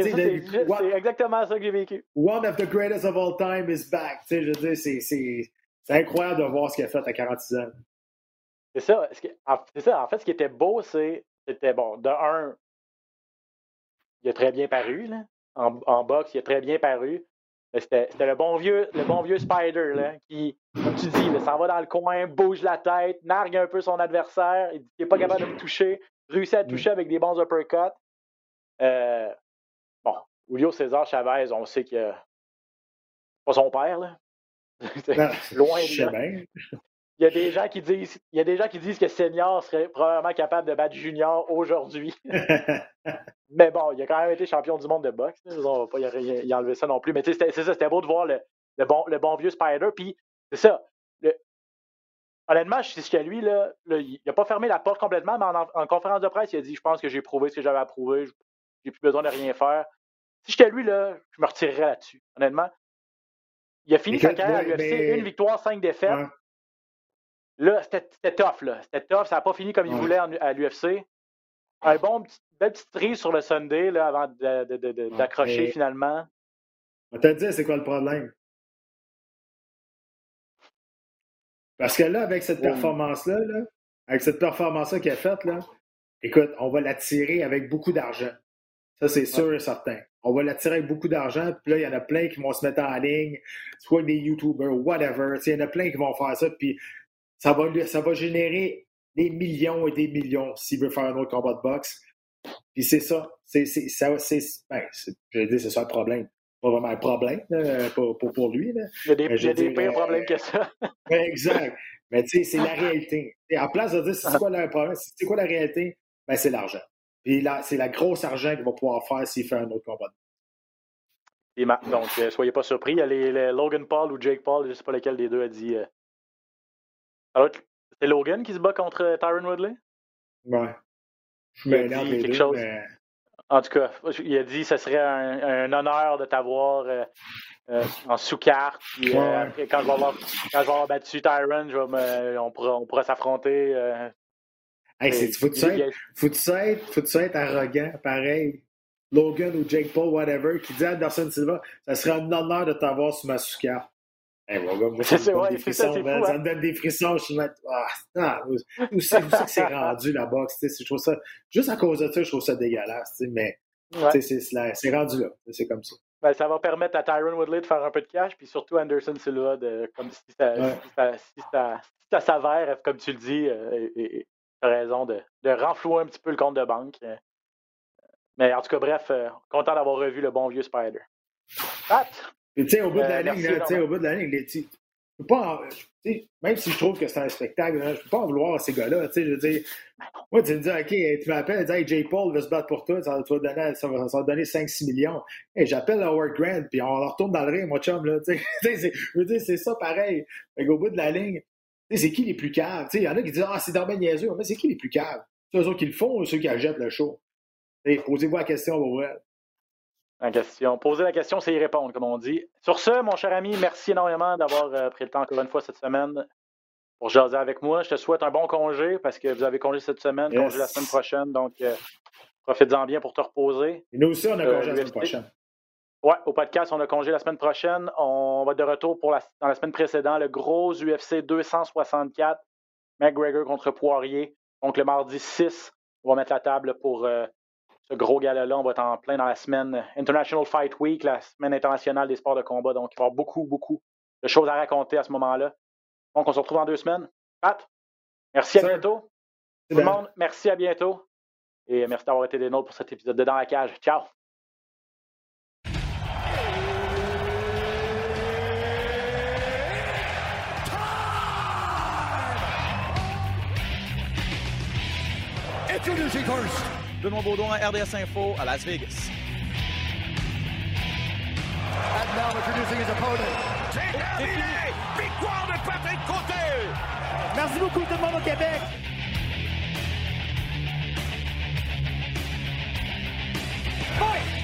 c'est exactement ça que j'ai vécu. One of the greatest of all time is back. Je veux dire, c'est incroyable de voir ce qu'il a fait à 46 ans. C'est ça. C'est ça. En fait, ce qui était beau, c'est. C'était bon. De un, il a très bien paru, là. En, boxe, il a très bien paru. C'était le bon vieux, le bon vieux Spider, là, qui, comme tu dis, s'en va dans le coin, bouge la tête, nargue un peu son adversaire, il n'est pas capable de le toucher, réussit à le toucher avec des bons uppercuts. Euh, bon, Julio César Chavez, on sait que pas son père, là. Ben, Loin de là. Il y a des gens qui disent, il y a des gens qui disent que Senior serait probablement capable de battre Junior aujourd'hui. mais bon, il a quand même été champion du monde de boxe. On va pas y, enlever ça non plus. Mais c'est ça, c'était beau de voir le, bon, le bon vieux Spider. Puis c'est ça. honnêtement, je suis lui, là, il n'a pas fermé la porte complètement, mais en, conférence de presse, il a dit Je pense que j'ai prouvé ce que j'avais à prouver, j'ai plus besoin de rien faire. Si j'étais lui, là, je me retirerais là-dessus, honnêtement. Il a fini sa carrière à l'UFC, une victoire, cinq défaites. Là, c'était tough, là. C'était tough. Ça n'a pas fini comme il voulait à l'UFC. Un bon petit, belle petite tri sur le Sunday là, avant d'accrocher finalement. On t'a dit, c'est quoi le problème? Parce que là, avec cette performance-là, là, avec cette performance-là qu'il a faite, là, écoute, on va l'attirer avec beaucoup d'argent. Ça, c'est sûr et certain. On va l'attirer avec beaucoup d'argent, puis là, il y en a plein qui vont se mettre en ligne, soit des YouTubers, whatever. Il y en a plein qui vont faire ça, puis ça va, ça va générer des millions et des millions s'il veut faire un autre combat de boxe. Puis c'est ça. C'est, ça c'est, ben, je veux dire, c'est ça le problème. Pas vraiment un problème pour, pour, lui. Là. Il y a des, il y a des pires problèmes que ça. exact. Mais tu sais, c'est la réalité. Et en place de dire c'est quoi le problème, c'est quoi la réalité, ben, c'est l'argent. Puis là, c'est la grosse argent qu'il va pouvoir faire s'il fait un autre combat. Et donc, euh, soyez pas surpris. Il y a les, Logan Paul ou Jake Paul, je ne sais pas lequel des deux a dit euh, c'est Logan qui se bat contre euh, Tyron Woodley? Ouais. Je me dit quelque chose. En tout cas, il a dit que ce serait un, honneur de t'avoir euh, euh, en sous-carte. quand, je vais avoir, battu Tyron, je vais on pourra, on pourra s'affronter. hey, faut-tu être, être arrogant, pareil? Logan ou Jake Paul, whatever, qui dit à Anderson Silva, ça serait un honneur de t'avoir sur ma sous-carte. Hey, moi, ça, me donne des frissons, ça, me donne des frissons. Je suis là, ah, où c'est que c'est rendu la boxe? Je trouve ça, juste à cause de ça, je trouve ça dégueulasse. Mais c'est rendu là. C'est comme ça. Ben, ça va permettre à Tyron Woodley de faire un peu de cash, puis surtout Anderson Silva, de, comme si ça, si ça, si s'avère, comme tu le dis, euh, et, tu as raison, de, de renflouer un petit peu le compte de banque. Euh. Mais en tout cas, bref, euh, content d'avoir revu le bon vieux Spider. Pat, tu sais, au bout de la ligne, tu sais, au bout de la ligne, tu peux pas, même si je trouve que c'est un spectacle, je peux pas en vouloir à ces gars-là. Tu sais, je veux dire, moi, tu me dis, OK, tu m'appelles, tu dis, hey, J. Paul veut se battre pour toi, ça va, te donner, ça va, donner 5-6 millions. Hey, j'appelle Howard Grant, puis on retourne dans le ring, mon chum, là. Tu sais, je veux dire, c'est ça pareil. Fait au bout de la ligne, c'est qui les plus caves? Il y en a qui disent, ah, c'est Darben niaiseux, mais c'est qui les plus caves? C'est eux qui le font ou ceux qui achètent le show? Posez-vous la question, on va question. Poser la question, c'est y répondre, comme on dit. Sur ce, mon cher ami, merci énormément d'avoir euh, pris le temps encore une fois cette semaine pour jaser avec moi. Je te souhaite un bon congé parce que vous avez congé cette semaine, congé la semaine prochaine. Donc, euh, profite-en bien pour te reposer. Et nous aussi, on a congé la semaine prochaine. Ouais, au podcast, on a congé la semaine prochaine. On va être de retour pour la, dans la semaine précédente, le gros UFC 264. McGregor contre Poirier. Donc le mardi 6, on va mettre la table pour euh, ce gros gala-là. On va être en plein dans la semaine International Fight Week, la semaine internationale des sports de combat. Donc il va y avoir beaucoup, beaucoup de choses à raconter à ce moment-là. Donc on se retrouve dans deux semaines. Pat, merci, à Sir. bientôt. Tout le monde, merci, à bientôt. Et merci d'avoir été des nôtres pour cet épisode de Dans la cage. Ciao! Introducing first, Benoît Baudouin, RDS Info à Las Vegas. And now introducing his opponent. C'est terminé! Victoire de Patrick Côté! Merci beaucoup tout le monde au Québec! Fight!